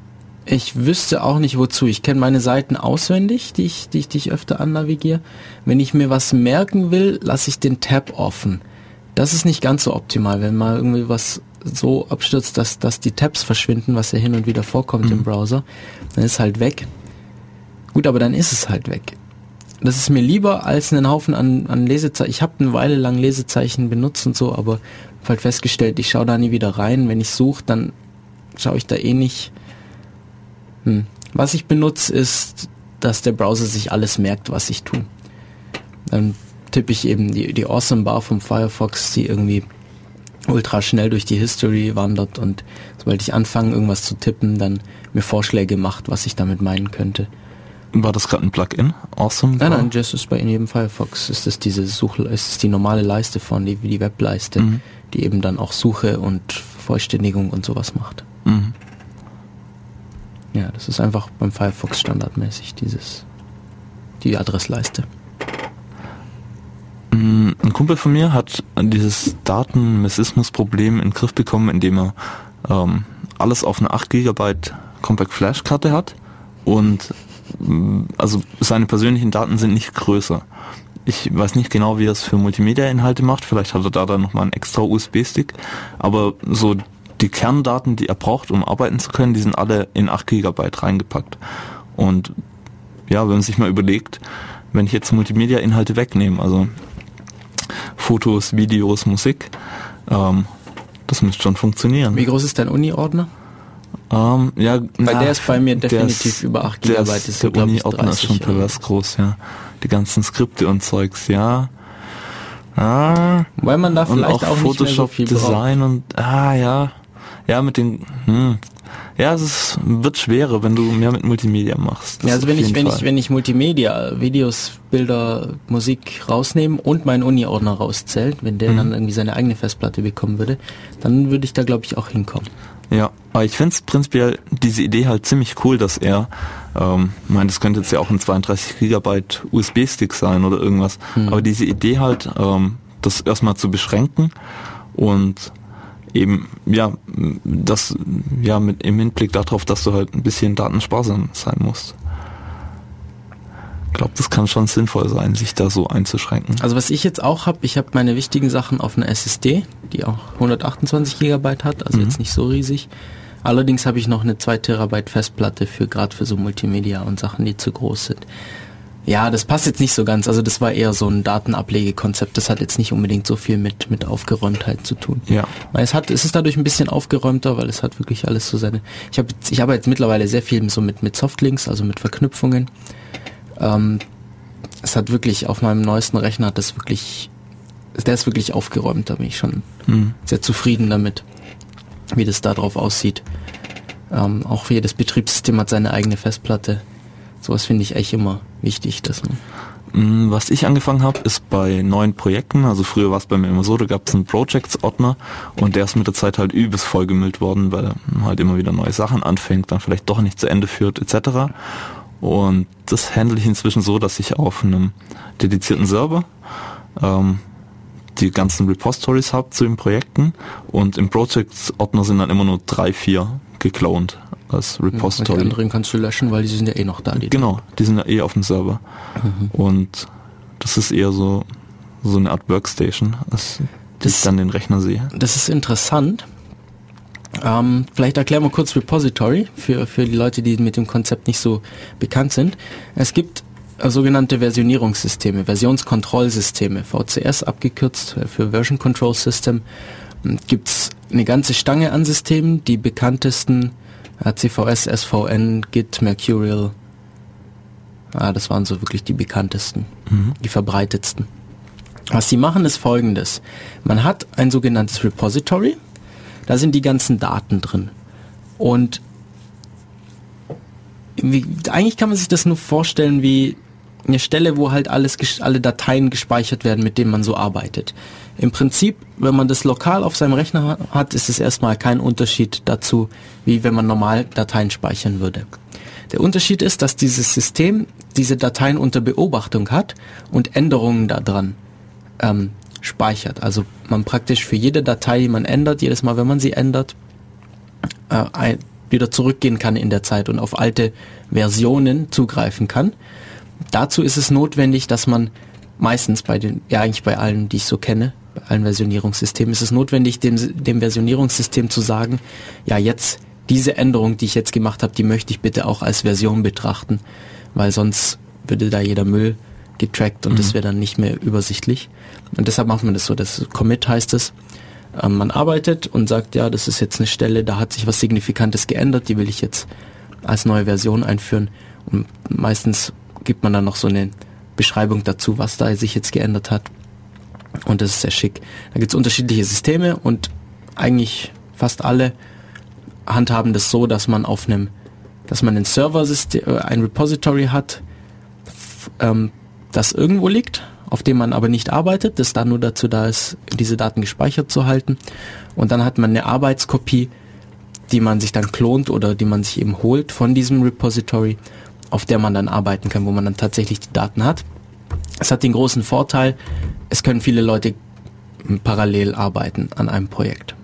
ich wüsste auch nicht wozu. Ich kenne meine Seiten auswendig, die ich, die ich, die ich öfter annavigiere. Wenn ich mir was merken will, lasse ich den Tab offen. Das ist nicht ganz so optimal, wenn mal irgendwie was so abstürzt, dass, dass die Tabs verschwinden, was ja hin und wieder vorkommt mhm. im Browser, dann ist halt weg. Gut, aber dann ist es halt weg. Das ist mir lieber als einen Haufen an, an Lesezeichen. Ich habe eine Weile lang Lesezeichen benutzt und so, aber halt festgestellt, ich schaue da nie wieder rein. Wenn ich suche, dann schaue ich da eh nicht. Hm. Was ich benutze, ist, dass der Browser sich alles merkt, was ich tue. Dann tippe ich eben die, die Awesome Bar vom Firefox, die irgendwie ultra schnell durch die History wandert und sobald ich anfange, irgendwas zu tippen, dann mir Vorschläge macht, was ich damit meinen könnte. War das gerade ein Plugin? Awesome? Nein, nein, das ist bei in jedem Firefox ist es diese Suche, ist es die normale Leiste von, die, die Webleiste. Mhm die eben dann auch Suche und Vollständigung und sowas macht. Mhm. Ja, das ist einfach beim Firefox standardmäßig dieses die Adressleiste. Mm, ein Kumpel von mir hat dieses Datenmessismus-Problem in den Griff bekommen, indem er ähm, alles auf eine 8 GB Compact Flash Karte hat und mm, also seine persönlichen Daten sind nicht größer. Ich weiß nicht genau, wie er es für Multimedia-Inhalte macht. Vielleicht hat er da dann nochmal einen extra USB-Stick. Aber so die Kerndaten, die er braucht, um arbeiten zu können, die sind alle in 8 GB reingepackt. Und ja, wenn man sich mal überlegt, wenn ich jetzt Multimedia-Inhalte wegnehme, also Fotos, Videos, Musik, ähm, das müsste schon funktionieren. Wie groß ist dein Uni-Ordner? Ähm, ja, Weil na, der ist bei mir definitiv ist, über 8 GB. Der, ist, der Uni-Ordner ist schon pervers groß, ja die ganzen Skripte und Zeugs, ja. Ah, Weil man da vielleicht auch, auch Photoshop so Design braucht. und ah ja, ja mit den hm. Ja, es ist, wird schwerer, wenn du mehr mit Multimedia machst. ja, also wenn ich wenn Fall. ich wenn ich Multimedia, Videos, Bilder, Musik rausnehmen und meinen Uni-Ordner rauszählt, wenn der mhm. dann irgendwie seine eigene Festplatte bekommen würde, dann würde ich da glaube ich auch hinkommen. Ja, aber ich finde es prinzipiell diese Idee halt ziemlich cool, dass er Ähm, ich meine, das könnte jetzt ja auch ein 32 Gigabyte USB-Stick sein oder irgendwas. Mhm. Aber diese Idee halt, ähm, das erstmal zu beschränken und eben, ja, das, ja, mit im Hinblick darauf, dass du halt ein bisschen datensparsam sein musst. Ich glaube, das kann schon sinnvoll sein, sich da so einzuschränken. Also was ich jetzt auch habe, ich habe meine wichtigen Sachen auf einer SSD, die auch 128 Gigabyte hat, also mhm. jetzt nicht so riesig. Allerdings habe ich noch eine 2 Terabyte Festplatte für gerade für so Multimedia und Sachen, die zu groß sind. Ja, das passt jetzt nicht so ganz. Also das war eher so ein Datenablegekonzept. Das hat jetzt nicht unbedingt so viel mit, mit Aufgeräumtheit zu tun. Ja. Es hat, es ist dadurch ein bisschen aufgeräumter, weil es hat wirklich alles so seine. Ich habe ich habe jetzt mittlerweile sehr viel so mit, mit Softlinks, also mit Verknüpfungen. Ähm, es hat wirklich auf meinem neuesten Rechner hat das wirklich, der ist wirklich aufgeräumt. Da bin ich schon hm. sehr zufrieden damit, wie das da aussieht. Ähm, auch jedes Betriebssystem hat seine eigene Festplatte Sowas finde ich echt immer wichtig, dass man mm, was ich angefangen habe, ist bei neuen Projekten, also früher war es bei mir immer so, da gab es einen Projects-Ordner und der ist mit der Zeit halt übelst vollgemüllt worden, weil man halt immer wieder neue Sachen anfängt, dann vielleicht doch nicht zu Ende führt etc. Und das handle ich inzwischen so, dass ich auf einem dedizierten Server ähm, die ganzen Repositories habe zu den Projekten und im Projects-Ordner sind dann immer nur drei, vier geklont als Repository. Ja, die anderen kannst du löschen, weil die sind ja eh noch da. Die genau, die sind ja eh auf dem Server. Mhm. Und das ist eher so, so eine Art Workstation, als das, ich dann den Rechner sehe. Das ist interessant. Ähm, vielleicht erklären wir kurz Repository für, für die Leute, die mit dem Konzept nicht so bekannt sind. Es gibt sogenannte Versionierungssysteme, Versionskontrollsysteme, VCS abgekürzt äh, für Version Control System. Gibt es eine ganze Stange an Systemen. Die bekanntesten CVS, SVN, Git, Mercurial. Ah, das waren so wirklich die bekanntesten, mhm. die verbreitetsten. Was sie machen, ist folgendes. Man hat ein sogenanntes Repository. Da sind die ganzen Daten drin. Und wie, eigentlich kann man sich das nur vorstellen wie eine Stelle, wo halt alles, alle Dateien gespeichert werden, mit denen man so arbeitet. Im Prinzip, wenn man das lokal auf seinem Rechner hat, ist es erstmal kein Unterschied dazu, wie wenn man normal Dateien speichern würde. Der Unterschied ist, dass dieses System diese Dateien unter Beobachtung hat und Änderungen daran ähm, speichert. Also man praktisch für jede Datei, die man ändert, jedes Mal, wenn man sie ändert, äh, wieder zurückgehen kann in der Zeit und auf alte Versionen zugreifen kann. Dazu ist es notwendig, dass man meistens bei den, ja eigentlich bei allen, die ich so kenne, bei allen Versionierungssystemen, ist es notwendig, dem, dem Versionierungssystem zu sagen, ja jetzt diese Änderung, die ich jetzt gemacht habe, die möchte ich bitte auch als Version betrachten, weil sonst würde da jeder Müll getrackt und mhm. das wäre dann nicht mehr übersichtlich. Und deshalb macht man das so, das Commit heißt es. Ähm, man arbeitet und sagt, ja, das ist jetzt eine Stelle, da hat sich was Signifikantes geändert, die will ich jetzt als neue Version einführen. Und meistens gibt man dann noch so eine Beschreibung dazu, was da sich jetzt geändert hat. Und das ist sehr schick. Da gibt es unterschiedliche Systeme und eigentlich fast alle handhaben das so, dass man auf einem, dass man ein Server-System, äh, ein Repository hat, ähm, das irgendwo liegt, auf dem man aber nicht arbeitet, das dann nur dazu da ist, diese Daten gespeichert zu halten. Und dann hat man eine Arbeitskopie, die man sich dann klont oder die man sich eben holt von diesem Repository auf der man dann arbeiten kann, wo man dann tatsächlich die Daten hat. Es hat den großen Vorteil, es können viele Leute parallel arbeiten an einem Projekt.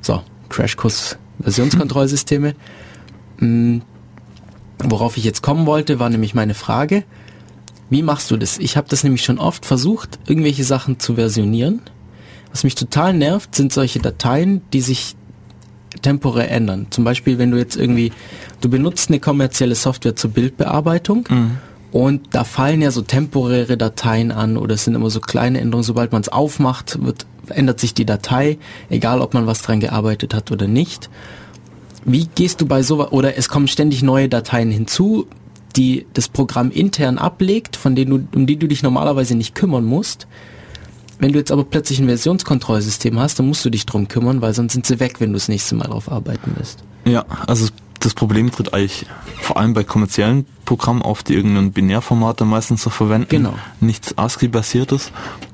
So, Crashkurs Versionskontrollsysteme. Mhm. Worauf ich jetzt kommen wollte, war nämlich meine Frage, wie machst du das? Ich habe das nämlich schon oft versucht, irgendwelche Sachen zu versionieren. Was mich total nervt, sind solche Dateien, die sich temporär ändern. Zum Beispiel, wenn du jetzt irgendwie, du benutzt eine kommerzielle Software zur Bildbearbeitung mhm. und da fallen ja so temporäre Dateien an oder es sind immer so kleine Änderungen. Sobald man es aufmacht, wird, ändert sich die Datei, egal ob man was dran gearbeitet hat oder nicht. Wie gehst du bei sowas, oder es kommen ständig neue Dateien hinzu, die das Programm intern ablegt, von denen du, um die du dich normalerweise nicht kümmern musst. Wenn du jetzt aber plötzlich ein Versionskontrollsystem hast, dann musst du dich drum kümmern, weil sonst sind sie weg, wenn du das nächste Mal drauf arbeiten wirst. Ja, also das Problem tritt eigentlich vor allem bei kommerziellen Programmen auf, die irgendein Binärformat meistens so verwenden. Genau. Nichts ASCII-basiertes.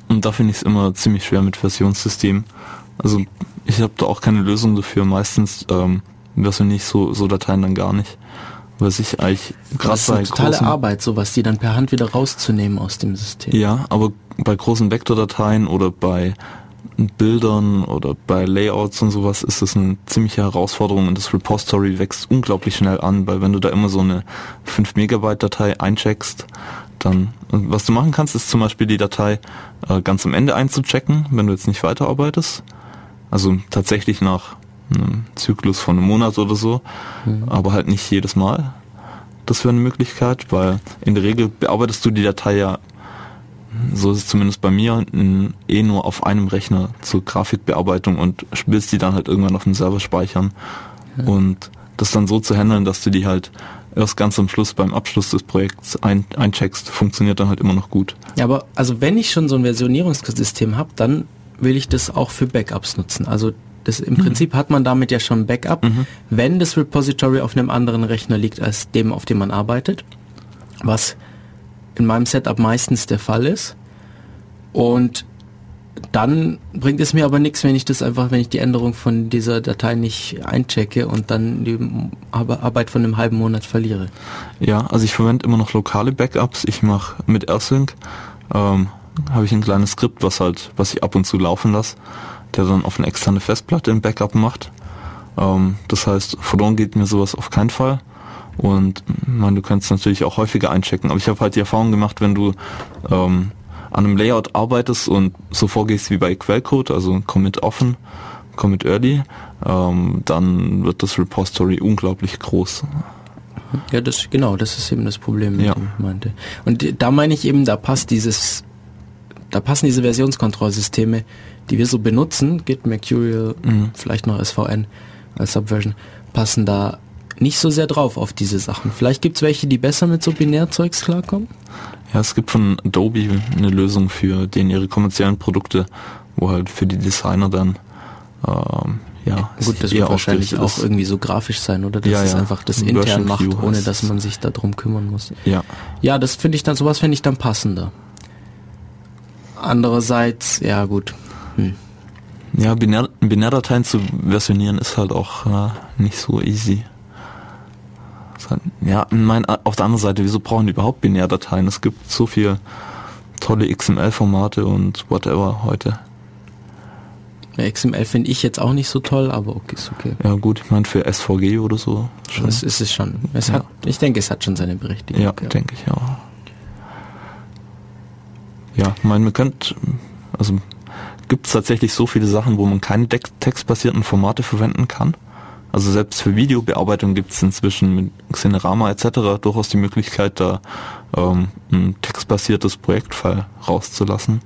Und da finde ich es immer ziemlich schwer mit Versionssystemen. Also ich habe da auch keine Lösung dafür. Meistens ähm, versioniere ich so, so Dateien dann gar nicht. was ich eigentlich gerade Das ist bei eine totale Arbeit, sowas, die dann per Hand wieder rauszunehmen aus dem System. ja, aber bei großen Vektordateien oder bei Bildern oder bei Layouts und sowas ist es eine ziemliche Herausforderung und das Repository wächst unglaublich schnell an, weil wenn du da immer so eine 5 Megabyte Datei eincheckst, dann, was du machen kannst, ist zum Beispiel die Datei äh, ganz am Ende einzuchecken, wenn du jetzt nicht weiterarbeitest. Also tatsächlich nach einem Zyklus von einem Monat oder so, aber halt nicht jedes Mal. Das wäre eine Möglichkeit, weil in der Regel bearbeitest du die Datei ja, so ist es zumindest bei mir, eh nur auf einem Rechner zur Grafikbearbeitung und willst die dann halt irgendwann auf dem Server speichern. Und das dann so zu handeln, dass du die halt erst ganz am Schluss beim Abschluss des Projekts ein, eincheckst, funktioniert dann halt immer noch gut. Ja, aber also wenn ich schon so ein Versionierungssystem habe, dann will ich das auch für Backups nutzen. Also das, im Prinzip hat man damit ja schon ein Backup, wenn das Repository auf einem anderen Rechner liegt als dem, auf dem man arbeitet, was in meinem Setup meistens der Fall ist. Und dann bringt es mir aber nichts, wenn ich das einfach, wenn ich die Änderung von dieser Datei nicht einchecke und dann die Ar- Arbeit von einem halben Monat verliere. Ja, also ich verwende immer noch lokale Backups. Ich mache mit AirSync ähm, habe ich ein kleines Skript, was halt, was ich ab und zu laufen lasse, der dann auf eine externe Festplatte ein Backup macht. Ähm, das heißt, verloren geht mir sowas auf keinen Fall. Und man, du kannst natürlich auch häufiger einchecken. Aber ich habe halt die Erfahrung gemacht, wenn du ähm, an einem Layout arbeitest und so vorgehst wie bei Quellcode, also Commit offen, Commit early, ähm, dann wird das Repository unglaublich groß. Ja, das genau, das ist eben das Problem, Ja. ich meinte. Und da meine ich eben, da passt dieses, da passen diese Versionskontrollsysteme, die wir so benutzen, Git, Mercurial, Mhm. vielleicht noch SVN als Subversion, passen da nicht so sehr drauf auf diese Sachen. Vielleicht gibt's welche, die besser mit so Binärzeugs klarkommen. Ja, es gibt von Adobe eine Lösung für den ihre kommerziellen Produkte, wo halt für die Designer dann ähm, ja Gut, das wird wahrscheinlich auch irgendwie so grafisch sein, oder? Dass Ja, es ja. einfach das Version intern macht, Queue ohne dass es. man sich darum kümmern muss. Ja, Ja, das finde ich dann, sowas finde ich dann passender. Andererseits, ja gut, hm. ja Binär, Binärdateien zu versionieren ist halt auch äh, nicht so easy. Ja, mein, auf der anderen Seite, wieso brauchen die überhaupt Binärdateien? Es gibt so viel tolle XML-Formate und whatever heute. Ja, XML finde ich jetzt auch nicht so toll, aber okay, ist okay. Ja gut, ich meine für SVG oder so schon. Das ist es schon. Es Ja. hat, ich denke, es hat schon seine Berechtigung. Ja, denke ich auch. Ja, ich meine, man könnte, also gibt es tatsächlich so viele Sachen, wo man keine textbasierten Formate verwenden kann. Also selbst für Videobearbeitung gibt es inzwischen mit Xenerama etc. durchaus die Möglichkeit, da ähm, ein textbasiertes Projektfile rauszulassen.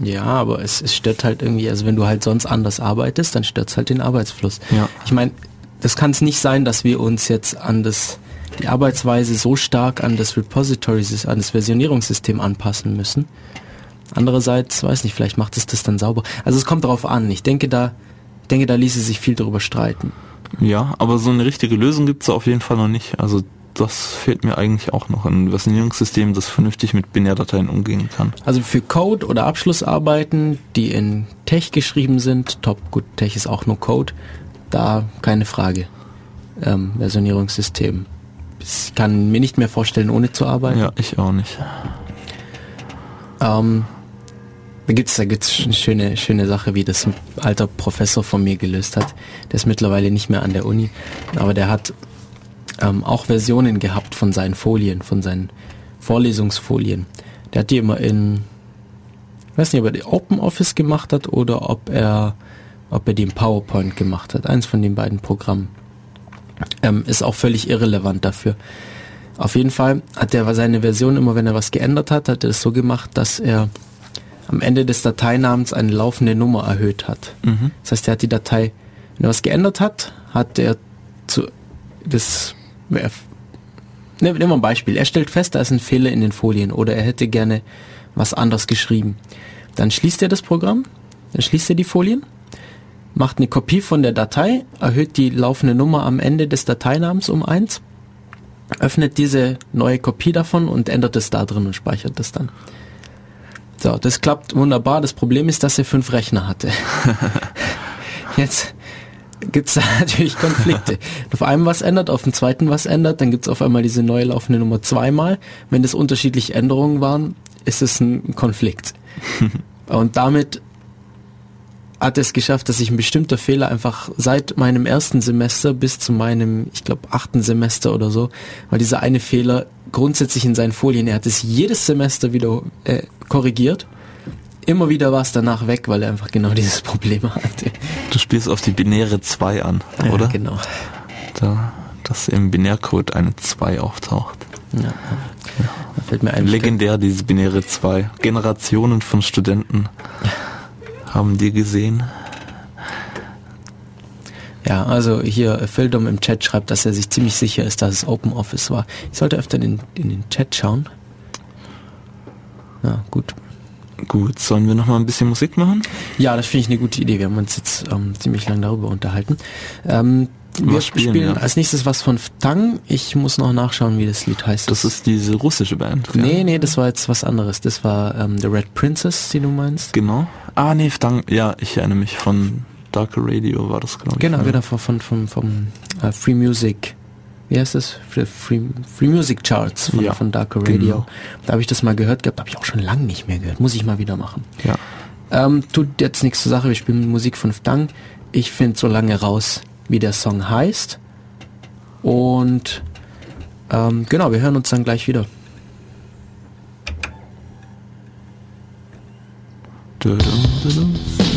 Ja, aber es, es stört halt irgendwie, also wenn du halt sonst anders arbeitest, dann stört es halt den Arbeitsfluss. Ja. Ich meine, das kann es nicht sein, dass wir uns jetzt an das, die Arbeitsweise so stark an das Repository, an das Versionierungssystem anpassen müssen. Andererseits, weiß nicht, vielleicht macht es das dann sauber. Also es kommt darauf an. Ich denke, da, ich denke, da ließe sich viel darüber streiten. Ja, aber so eine richtige Lösung gibt es auf jeden Fall noch nicht. Also das fehlt mir eigentlich auch noch. Ein Versionierungssystem, das vernünftig mit Binärdateien umgehen kann. Also für Code oder Abschlussarbeiten, die in Tech geschrieben sind, top, gut, Tech ist auch nur Code, da keine Frage. Ähm, Versionierungssystem. Ich kann mir nicht mehr vorstellen, ohne zu arbeiten. Ja, ich auch nicht. Ähm, da gibt's da gibt's eine schöne, schöne Sache, wie das ein alter Professor von mir gelöst hat. Der ist mittlerweile nicht mehr an der Uni, aber der hat ähm, auch Versionen gehabt von seinen Folien, von seinen Vorlesungsfolien. Der hat die immer in, ich weiß nicht, ob er die Open Office gemacht hat oder ob er, ob er die im PowerPoint gemacht hat. Eins von den beiden Programmen. Ähm, ist auch völlig irrelevant dafür. Auf jeden Fall hat er seine Version immer, wenn er was geändert hat, hat er es so gemacht, dass er am Ende des Dateinamens eine laufende Nummer erhöht hat. Mhm. Das heißt, er hat die Datei, wenn er was geändert hat, hat er zu das er- Nehmen wir ein Beispiel. Er stellt fest, da ist ein Fehler in den Folien oder er hätte gerne was anders geschrieben. Dann schließt er das Programm, dann schließt er die Folien, macht eine Kopie von der Datei, erhöht die laufende Nummer am Ende des Dateinamens um eins, öffnet diese neue Kopie davon und ändert es da drin und speichert das dann. So, das klappt wunderbar. Das Problem ist, dass er fünf Rechner hatte. (laughs) Jetzt gibt es (laughs) natürlich Konflikte. auf einem was ändert, auf dem zweiten was ändert, dann gibt es auf einmal diese neu laufende Nummer zweimal. Wenn das unterschiedliche Änderungen waren, ist es ein Konflikt. (laughs) Und damit hat es geschafft, dass sich ein bestimmter Fehler einfach seit meinem ersten Semester bis zu meinem, ich glaube, achten Semester oder so, war dieser eine Fehler grundsätzlich in seinen Folien. Er hat es jedes Semester wieder äh, korrigiert. Immer wieder war es danach weg, weil er einfach genau (laughs) dieses Problem hatte. Du spielst auf die binäre 2 an, oder? Ja, genau. Da, dass im Binärcode eine 2 auftaucht. Ja. Da fällt mir ein. Legendär, diese binäre 2. Generationen von Studenten (laughs) haben die gesehen. Ja, also hier Phildom im Chat schreibt, dass er sich ziemlich sicher ist, dass es Open Office war. Ich sollte öfter in, in den Chat schauen. Ja, gut. Gut, sollen wir noch mal ein bisschen Musik machen? Ja, das finde ich eine gute Idee. Wir haben uns jetzt ähm, ziemlich lange darüber unterhalten. Ähm, wir spielen, spielen ja. als nächstes was von Ftang. Ich muss noch nachschauen, wie das Lied heißt. Das ist diese russische Band. ja? Nee, nee, das war jetzt was anderes. Das war ähm, The Red Princess, die du meinst. Genau. Ah, nee, Ftang, ja, ich erinnere mich von Darker Radio war das, glaube ich. Genau, ne? genau, von, von, vom äh, Free Music. Wie heißt das? Free, Free, Free Music Charts von, Ja, von Darker genau. Radio. Da habe ich das mal gehört gehabt, habe ich auch schon lange nicht mehr gehört. Muss ich mal wieder machen. Ja. Ähm, tut jetzt nichts zur Sache, wir spielen Musik von Ftang. Ich finde so lange raus, wie der Song heißt. Und ähm, genau, wir hören uns dann gleich wieder. Da-dum-da-dum.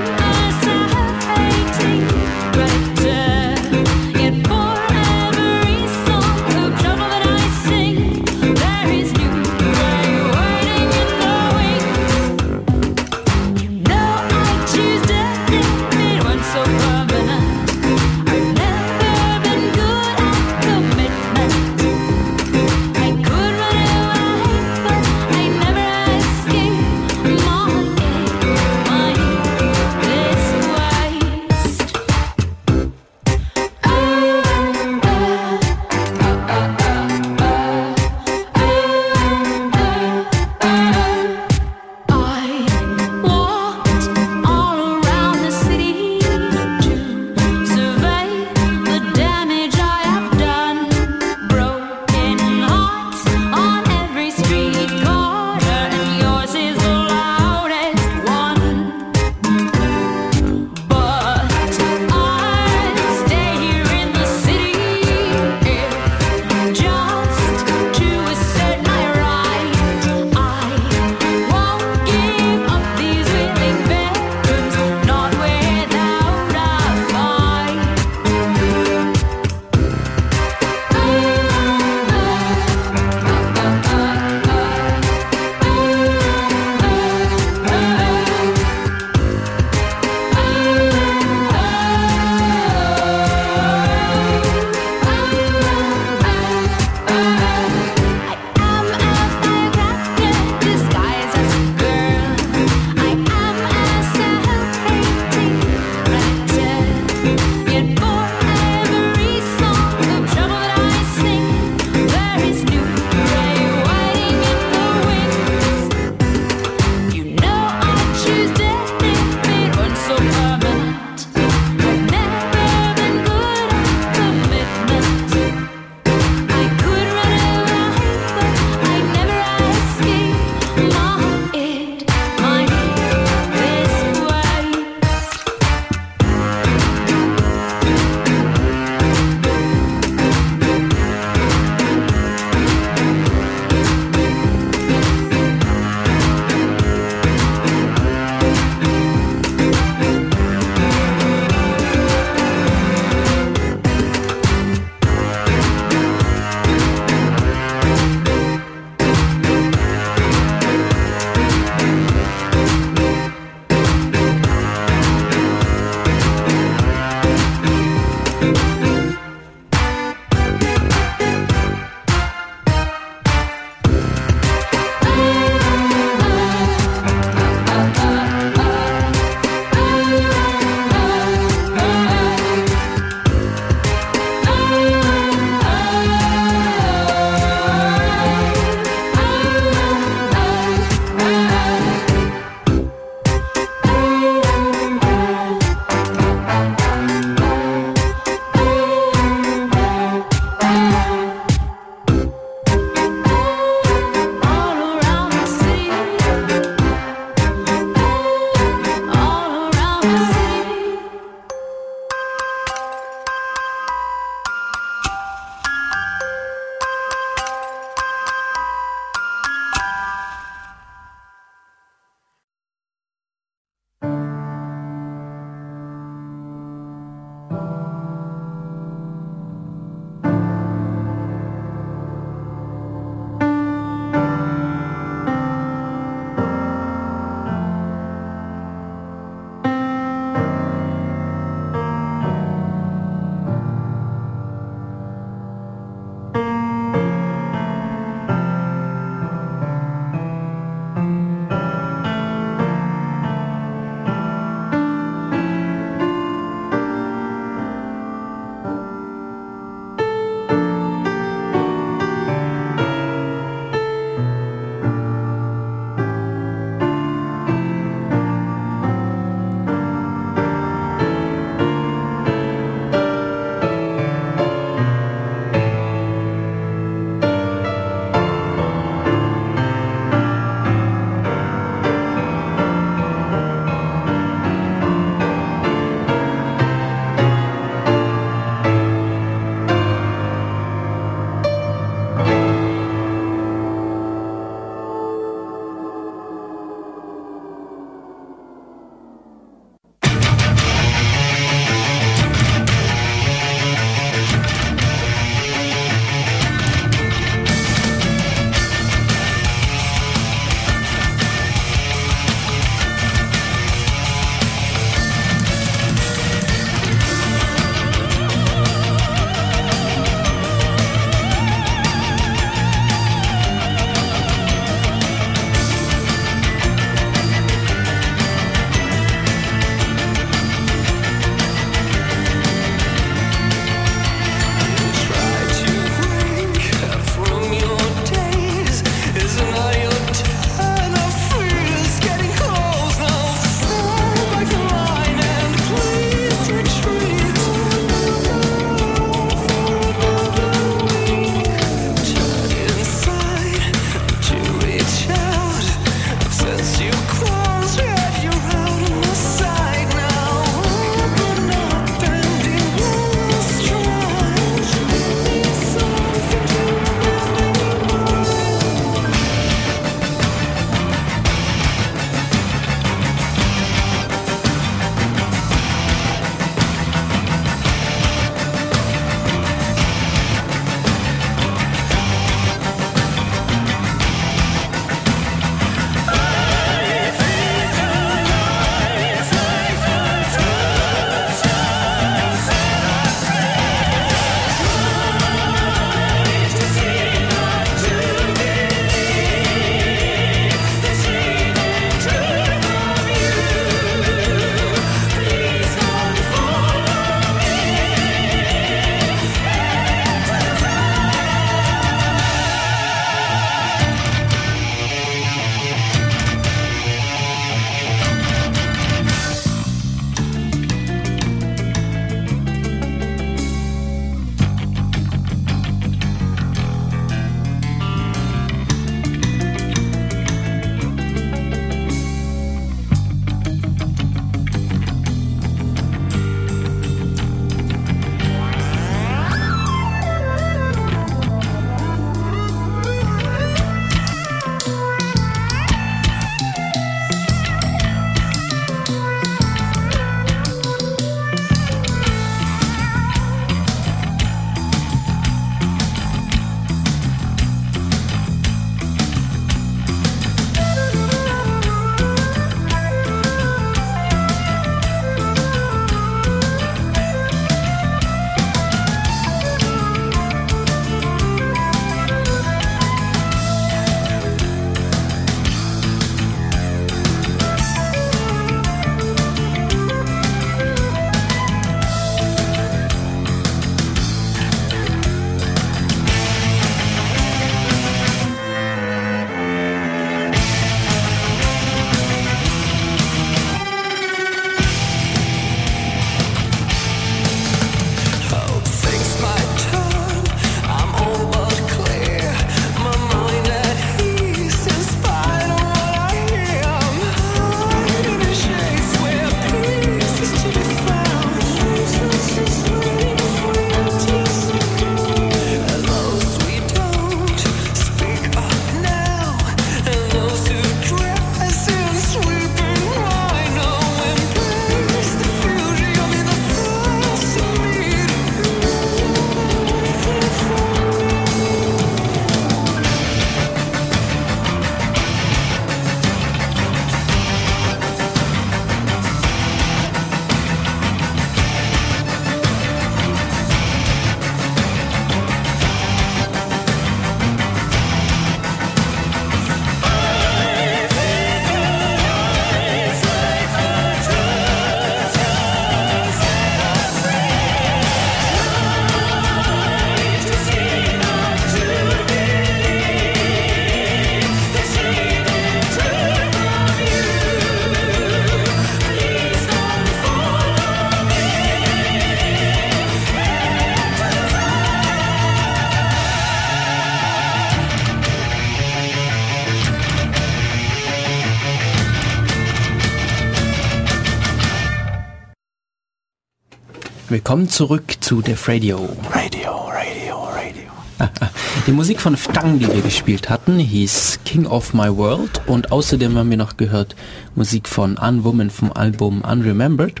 Willkommen zurück zu Def Radio. Radio, Radio, Radio. (laughs) Die Musik von Ftang, die wir gespielt hatten, hieß King of My World und außerdem haben wir noch gehört Musik von Unwoman vom Album Unremembered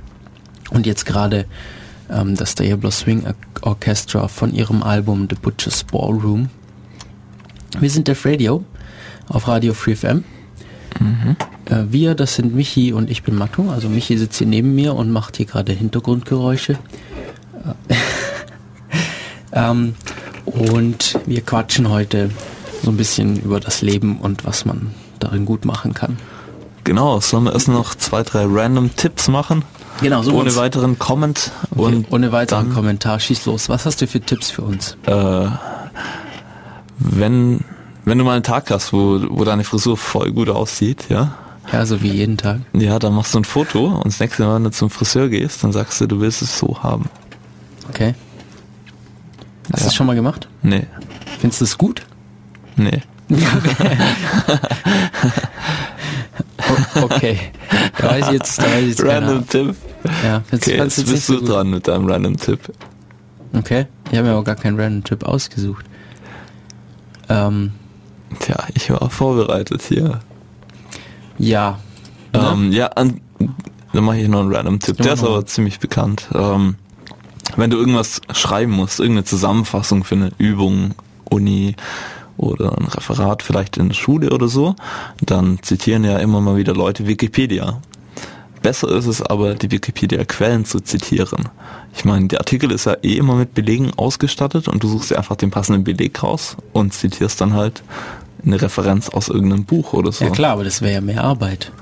und jetzt gerade ähm, das Diablo Swing Orchestra von ihrem Album The Butcher's Ballroom. Wir sind Def Radio auf Radio Free FM. Mhm. Äh, wir, das sind Michi und ich bin Matto. Also Michi sitzt hier neben mir und macht hier gerade Hintergrundgeräusche. Äh, (laughs) ähm, und wir quatschen heute so ein bisschen über das Leben und was man darin gut machen kann. Genau, sollen wir erst noch zwei, drei random Tipps machen? Genau, so ohne weiteren Comment okay, und ohne weiteren dann, Kommentar. Schieß los. Was hast du für Tipps für uns? Äh, wenn wenn du mal einen Tag hast, wo, wo deine Frisur voll gut aussieht, ja, ja, so wie jeden Tag. Ja, dann machst du ein Foto und das nächste Mal, wenn du zum Friseur gehst, dann sagst du, du willst es so haben. Okay. Hast du ja. das schon mal gemacht? Nee. Findest du es gut? Nee. (laughs) okay. Da weiß ich jetzt, da weiß ich jetzt Random Tipp. Ja, findest, okay, jetzt bist du so dran mit deinem Random Tipp. Okay. Ich habe mir aber gar keinen Random Tipp ausgesucht. Ähm. Tja, ich war vorbereitet hier. Ja. Ähm, ne? ja, an, dann mache ich noch einen random Tipp. Der ist aber ziemlich bekannt. Ähm, wenn du irgendwas schreiben musst, irgendeine Zusammenfassung für eine Übung, Uni oder ein Referat vielleicht in der Schule oder so, dann zitieren ja immer mal wieder Leute Wikipedia. Besser ist es aber, die Wikipedia-Quellen zu zitieren. Ich meine, der Artikel ist ja eh immer mit Belegen ausgestattet und du suchst dir einfach den passenden Beleg raus und zitierst dann halt eine Referenz aus irgendeinem Buch oder so. Ja klar, aber das wäre ja mehr Arbeit.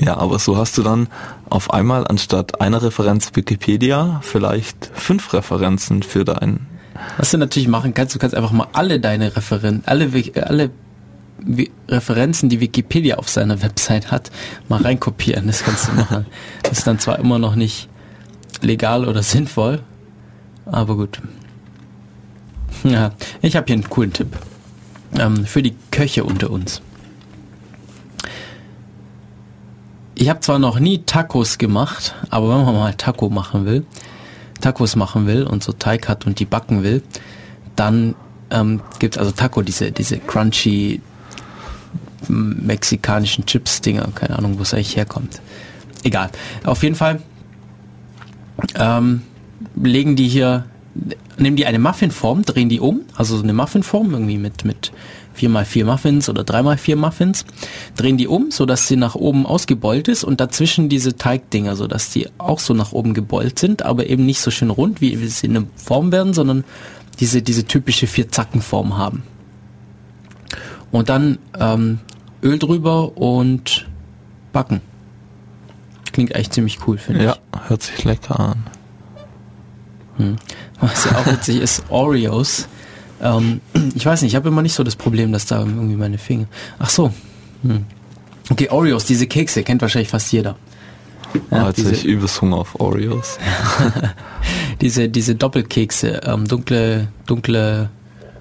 Ja, aber so hast du dann auf einmal anstatt einer Referenz Wikipedia vielleicht fünf Referenzen für deinen. Was du natürlich machen kannst, du kannst einfach mal alle deine Referenzen, alle, alle Referenzen, die Wikipedia auf seiner Website hat, mal reinkopieren. Das kannst du machen. Das ist dann zwar immer noch nicht legal oder sinnvoll, aber gut. Ja, ich habe hier einen coolen Tipp ähm, für die Köche unter uns. Ich habe zwar noch nie Tacos gemacht, aber wenn man mal Taco machen will, Tacos machen will und so Teig hat und die backen will, dann ähm, gibt also Taco, diese, diese crunchy mexikanischen Chips-Dinger, keine Ahnung, wo es eigentlich herkommt. Egal. Auf jeden Fall ähm, legen die hier nehmen die eine Muffinform, drehen die um, also so eine Muffinform irgendwie mit, mit 4x4 Muffins oder 3x4 Muffins, drehen die um, so dass sie nach oben ausgebeult ist und dazwischen diese Teigdinger, so dass die auch so nach oben gebeult sind, aber eben nicht so schön rund, wie, sie in eine Form werden, sondern diese, diese typische Vier-Zacken-Form haben. Und dann ähm, Öl drüber und backen. Klingt echt ziemlich cool, finde ja, ich. Ja, hört sich lecker an. Hm. Was ja auch witzig ist, Oreos. Ähm, ich weiß nicht, ich habe immer nicht so das Problem, dass da irgendwie meine Finger. Ach so. Hm. Okay, Oreos, diese Kekse kennt wahrscheinlich fast jeder. Ja, oh, jetzt diese, ich übelst Hunger auf Oreos. (laughs) diese, diese Doppelkekse, ähm, dunkle, dunkle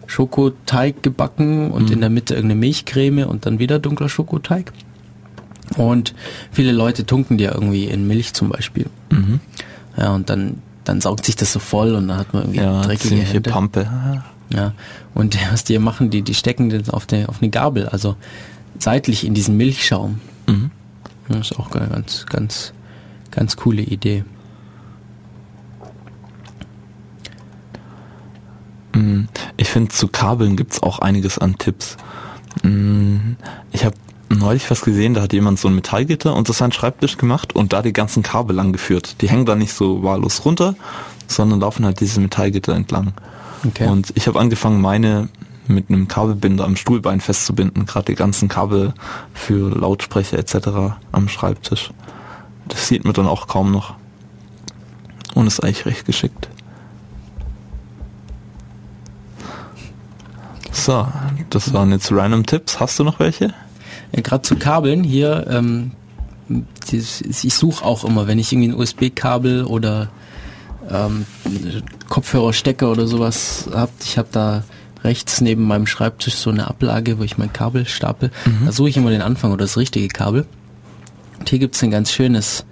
Schokoteig gebacken und mhm. in der Mitte irgendeine Milchcreme und dann wieder dunkler Schokoteig. Und viele Leute tunken die ja irgendwie in Milch zum Beispiel. Mhm. Ja, und dann dann saugt sich das so voll und dann hat man irgendwie ja, dreckige Hände. Pampe. Ja, und (laughs) was die machen, die, die stecken das auf, der, auf eine Gabel, also seitlich in diesen Milchschaum. Mhm. Das ist auch eine ganz, ganz, ganz coole Idee. Mhm. Ich finde, zu Kabeln gibt es auch einiges an Tipps. Mhm. Ich habe neulich was gesehen, da hat jemand so ein Metallgitter unter seinen Schreibtisch gemacht und da die ganzen Kabel lang geführt. Die hängen da nicht so wahllos runter, sondern laufen halt diese Metallgitter entlang. Okay. Und ich habe angefangen, meine mit einem Kabelbinder am Stuhlbein festzubinden, gerade die ganzen Kabel für Lautsprecher etc. am Schreibtisch. Das sieht man dann auch kaum noch. Und ist eigentlich recht geschickt. So, das waren jetzt random Tipps. Hast du noch welche? Ja, Gerade zu Kabeln hier, ähm, ich suche auch immer, wenn ich irgendwie ein USB-Kabel oder ähm, Kopfhörerstecker oder sowas habe. Ich habe da rechts neben meinem Schreibtisch so eine Ablage, wo ich mein Kabel stapel. Mhm. Da suche ich immer den Anfang oder das richtige Kabel. Und hier gibt es ein ganz schönes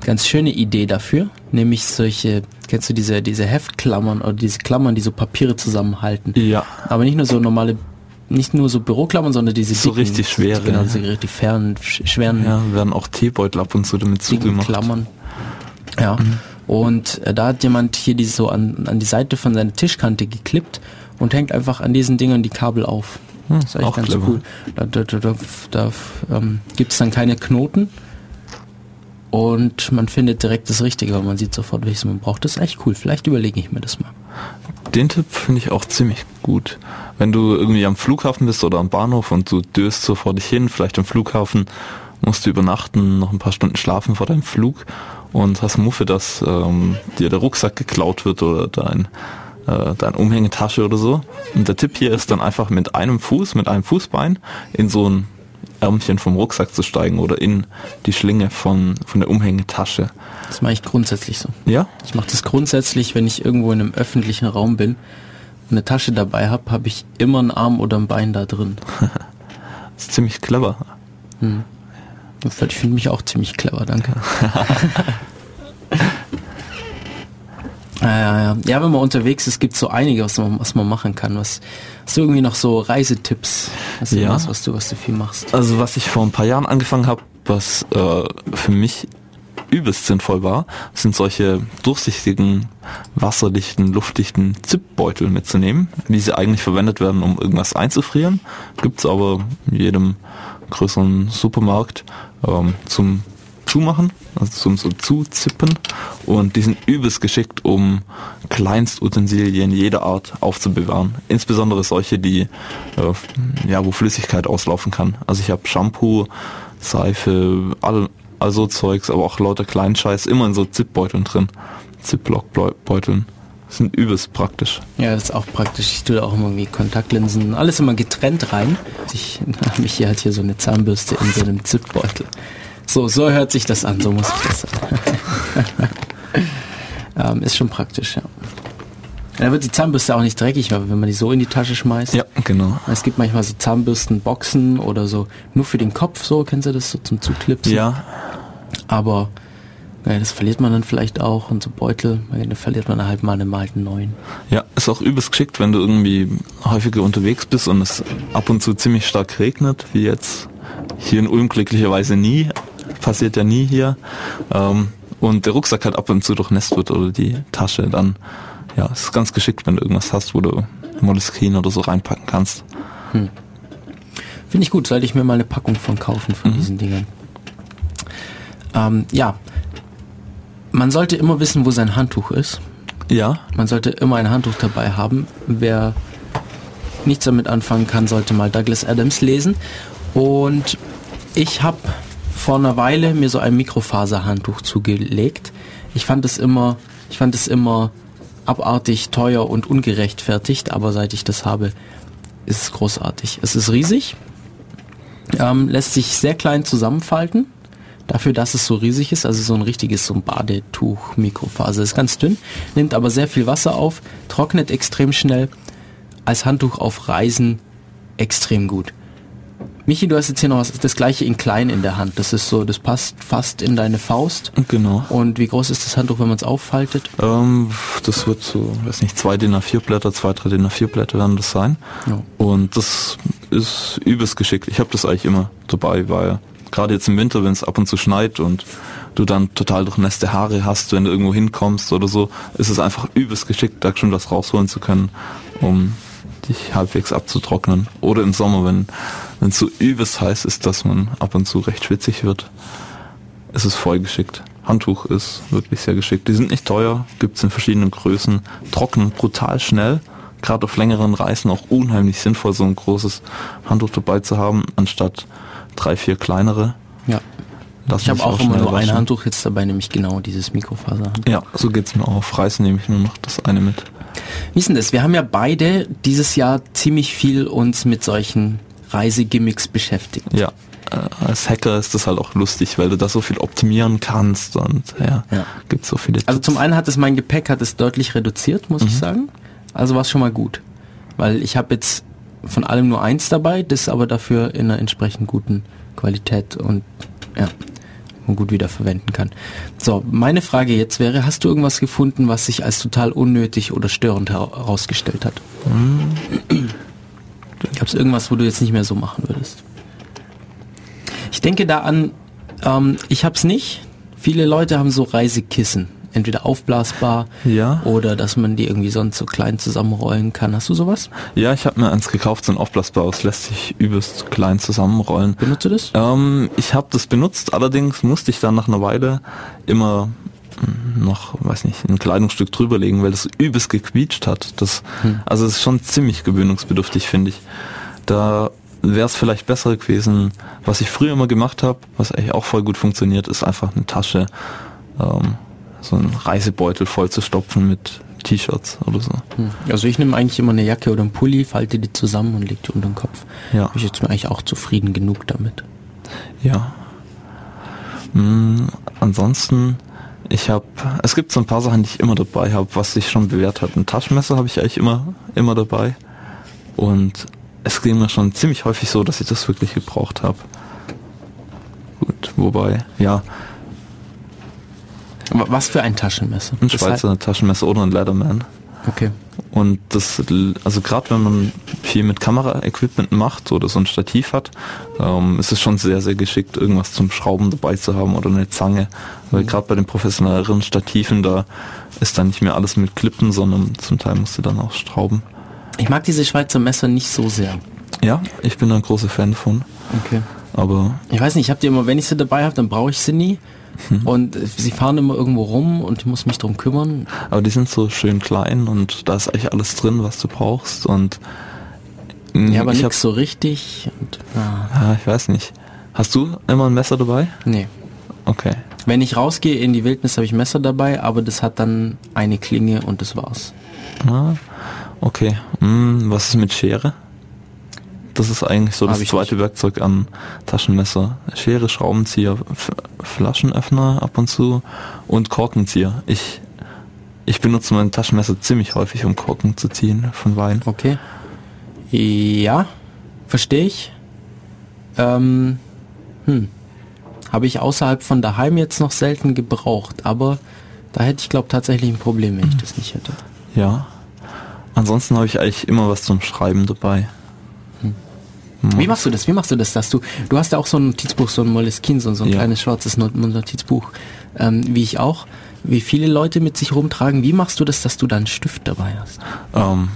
ganz schöne Idee dafür, nämlich solche, kennst du diese, diese Heftklammern oder diese Klammern, die so Papiere zusammenhalten. Ja. Aber nicht nur so normale, nicht nur so Büroklammern, sondern diese So richtig schwere, Genau, ja. diese richtig sch- schweren Ja, werden auch Teebeutel ab und zu damit dicken zugemacht. Klammern. Ja. Und äh, da hat jemand hier die so an, an die Seite von seiner Tischkante geklippt und hängt einfach an diesen Dingern die Kabel auf. Hm, Das ist eigentlich auch ganz clever. cool. Da, da, da, da, da ähm, gibt es dann keine Knoten und man findet direkt das Richtige, weil man sieht sofort, welches man braucht. Das ist echt cool. Vielleicht überlege ich mir das mal. Den Tipp finde ich auch ziemlich gut. Wenn du irgendwie am Flughafen bist oder am Bahnhof und du döst so vor dich hin, vielleicht am Flughafen, musst du übernachten, noch ein paar Stunden schlafen vor deinem Flug und hast Muffe, dass ähm, dir der Rucksack geklaut wird oder dein, äh, deine Umhängetasche oder so. Und der Tipp hier ist dann einfach mit einem Fuß, mit einem Fußbein in so ein Ärmchen vom Rucksack zu steigen oder in die Schlinge von, von der Umhängetasche. Das mache ich grundsätzlich so. Ja? Ich mache das grundsätzlich, wenn ich irgendwo in einem öffentlichen Raum bin und eine Tasche dabei habe, habe ich immer einen Arm oder ein Bein da drin. Das (laughs) ist ziemlich clever. Ich finde mich auch ziemlich clever, danke. (laughs) Ja, ja, ja. ja, wenn man unterwegs ist, gibt es so einige, was man, was man machen kann. Was, hast du irgendwie noch so Reisetipps? Hast du Ja. was, was du, was du viel machst? Also was ich vor ein paar Jahren angefangen habe, was äh, für mich übelst sinnvoll war, sind solche durchsichtigen, wasserdichten, luftdichten Zipbeutel mitzunehmen, wie sie eigentlich verwendet werden, um irgendwas einzufrieren. Gibt's aber in jedem größeren Supermarkt ähm, zum Zumachen, also zum so Zuzippen. Und die sind übelst geschickt, um Kleinstutensilien jeder Art aufzubewahren. Insbesondere solche, die äh, ja, wo Flüssigkeit auslaufen kann. Also ich habe Shampoo, Seife, all, all so Zeugs, aber auch lauter Kleinscheiß immer in so Zipbeuteln drin. Ziplock-Beuteln. Sind übelst praktisch. Ja, das ist auch praktisch. Ich tue da auch immer irgendwie Kontaktlinsen, alles immer getrennt rein. Ich habe (laughs) mich hier halt hier so eine Zahnbürste in so einem Zipbeutel. So, so hört sich das an, so muss ich das sagen. (laughs) ähm, ist schon praktisch, ja. Da wird die Zahnbürste auch nicht dreckig, weil wenn man die so in die Tasche schmeißt. Ja, genau. Es gibt manchmal so Zahnbürstenboxen oder so, nur für den Kopf so, kennst du das, so zum Zuklipsen? Ja, Aber naja, das verliert man dann vielleicht auch und so Beutel, da verliert man halt mal einen malten neuen. ja, ist auch übelst geschickt, wenn du irgendwie häufiger unterwegs bist und es ab und zu ziemlich stark regnet, wie jetzt hier in Ulm glücklicherweise nie. Passiert ja nie hier. Ähm, und der Rucksack halt ab und zu durchnässt wird oder die Tasche, dann ja, es ist ganz geschickt, wenn du irgendwas hast, wo du Moleskine oder so reinpacken kannst. Finde ich gut, sollte ich mir mal eine Packung von kaufen von diesen Dingern. Ähm, ja, man sollte immer wissen, wo sein Handtuch ist. Ja, Man sollte immer ein Handtuch dabei haben. Wer nichts damit anfangen kann, sollte mal Douglas Adams lesen. Und ich habe vor einer Weile mir so ein Mikrofaserhandtuch zugelegt. Ich fand es immer, ich fand es immer abartig, teuer und ungerechtfertigt, aber seit ich das habe, ist es großartig. Es ist riesig, ähm, lässt sich sehr klein zusammenfalten. Dafür, dass es so riesig ist, also so ein richtiges so ein Badetuch, Mikrofaser, ist ganz dünn, nimmt aber sehr viel Wasser auf, trocknet extrem schnell, als Handtuch auf Reisen extrem gut. Michi, du hast jetzt hier noch was, das gleiche in klein in der Hand. Das ist so, das passt fast in deine Faust. genau. Und wie groß ist das Handtuch, wenn man es auffaltet? Ähm, das wird so, weiß nicht, zwei DIN A4 Blätter, zwei, drei DIN A4 Blätter werden das sein. Ja. Und das ist übelst geschickt. Ich habe das eigentlich immer dabei, weil gerade jetzt im Winter, wenn es ab und zu schneit und du dann total durchnässte Haare hast, wenn du irgendwo hinkommst oder so, ist es einfach übelst geschickt, da schon was rausholen zu können, um dich halbwegs abzutrocknen. Oder im Sommer, wenn wenn es so übelst heiß ist, dass man ab und zu recht schwitzig wird, ist es voll geschickt. Handtuch ist wirklich sehr geschickt. Die sind nicht teuer, gibt's in verschiedenen Größen, trocknen brutal schnell. Gerade auf längeren Reisen auch unheimlich sinnvoll, so ein großes Handtuch dabei zu haben, anstatt drei, vier kleinere. Ja. Lass Ich habe mich auch immer nur ein waschen. Handtuch jetzt dabei, nämlich genau dieses Mikrofaserhandtuch. Ja, so geht's mir auch. Auf Reisen nehme ich nur noch das eine mit. Wie ist denn das? Wir haben ja beide dieses Jahr ziemlich viel uns mit solchen Reisegimmicks beschäftigt. Ja, äh, als Hacker ist das halt auch lustig, weil du da so viel optimieren kannst und ja, Ja. gibt's so viele. Also zum einen hat es mein Gepäck hat es deutlich reduziert, muss ich sagen. Also war es schon mal gut. Weil ich habe jetzt von allem nur eins dabei, das aber dafür in einer entsprechend guten Qualität und ja, man gut wieder verwenden kann. So, meine Frage jetzt wäre, hast du irgendwas gefunden, was sich als total unnötig oder störend herausgestellt hat? Mhm. Gab es irgendwas, wo du jetzt nicht mehr so machen würdest? Ich denke da an, ähm, ich hab's nicht. Viele Leute haben so Reisekissen entweder aufblasbar ja. oder dass man die irgendwie sonst so klein zusammenrollen kann. Hast du sowas? Ja, ich habe mir eins gekauft, so ein aufblasbares, lässt sich übelst klein zusammenrollen. Benutzt du das? Ähm, ich habe das benutzt, allerdings musste ich dann nach einer Weile immer hm, noch, weiß nicht, ein Kleidungsstück drüberlegen, weil das übelst gequietscht hat. Das, hm. Also es ist schon ziemlich gewöhnungsbedürftig, finde ich. Da wäre es vielleicht besser gewesen, was ich früher immer gemacht habe, was eigentlich auch voll gut funktioniert, ist einfach eine Tasche ähm, so einen Reisebeutel voll zu stopfen mit T-Shirts oder so. Hm. Also ich nehme eigentlich immer eine Jacke oder einen Pulli, falte die zusammen und lege die unter den Kopf. Ja. Ich jetzt mir eigentlich auch zufrieden genug damit. Ja. Hm, ansonsten, ich habe, es gibt so ein paar Sachen, die ich immer dabei habe, was sich schon bewährt hat. Ein Taschenmesser habe ich eigentlich immer, immer dabei. Und es ging mir schon ziemlich häufig so, dass ich das wirklich gebraucht habe. Gut, wobei, ja, was für ein Taschenmesser? Ein Schweizer heißt... Taschenmesser oder ein Leatherman. Okay. Und das, also gerade wenn man viel mit Kameraequipment macht oder so ein Stativ hat, ähm, ist es schon sehr, sehr geschickt, irgendwas zum Schrauben dabei zu haben oder eine Zange. Weil mhm. gerade bei den professionelleren Stativen, da ist dann nicht mehr alles mit Klippen, sondern zum Teil musst du dann auch schrauben. Ich mag diese Schweizer Messer nicht so sehr. Ja, ich bin ein großer Fan davon. Okay. Aber. Ich weiß nicht, ich habe die immer, wenn ich sie dabei habe, dann brauche ich sie nie. Mhm. Und sie fahren immer irgendwo rum und ich muss mich darum kümmern. Aber die sind so schön klein und da ist eigentlich alles drin, was du brauchst. Und mm, ja, aber nichts so richtig. Und, ja. ja, ich weiß nicht. Hast du immer ein Messer dabei? Nee. Okay. Wenn ich rausgehe in die Wildnis, habe ich Messer dabei, aber das hat dann eine Klinge und das war's. Ah, okay. Hm, was ist mit Schere? Das ist eigentlich so das zweite nicht. Werkzeug am Taschenmesser. Schere, Schraubenzieher, F Flaschenöffner ab und zu und Korkenzieher. Ich, ich benutze mein Taschenmesser ziemlich häufig, um Korken zu ziehen von Wein. Okay. Ja, verstehe ich. Ähm, hm. Habe ich außerhalb von daheim jetzt noch selten gebraucht, aber da hätte ich glaube tatsächlich ein Problem, wenn ich das nicht hätte. Ja. Ansonsten habe ich eigentlich immer was zum Schreiben dabei. Wie machst du das? Wie machst du das, dass du, du hast ja auch so ein Notizbuch, so ein Moleskine, so, so ein ja. kleines schwarzes Notizbuch, ähm, wie ich auch, wie viele Leute mit sich rumtragen. Wie machst du das, dass du da einen Stift dabei hast? Ähm,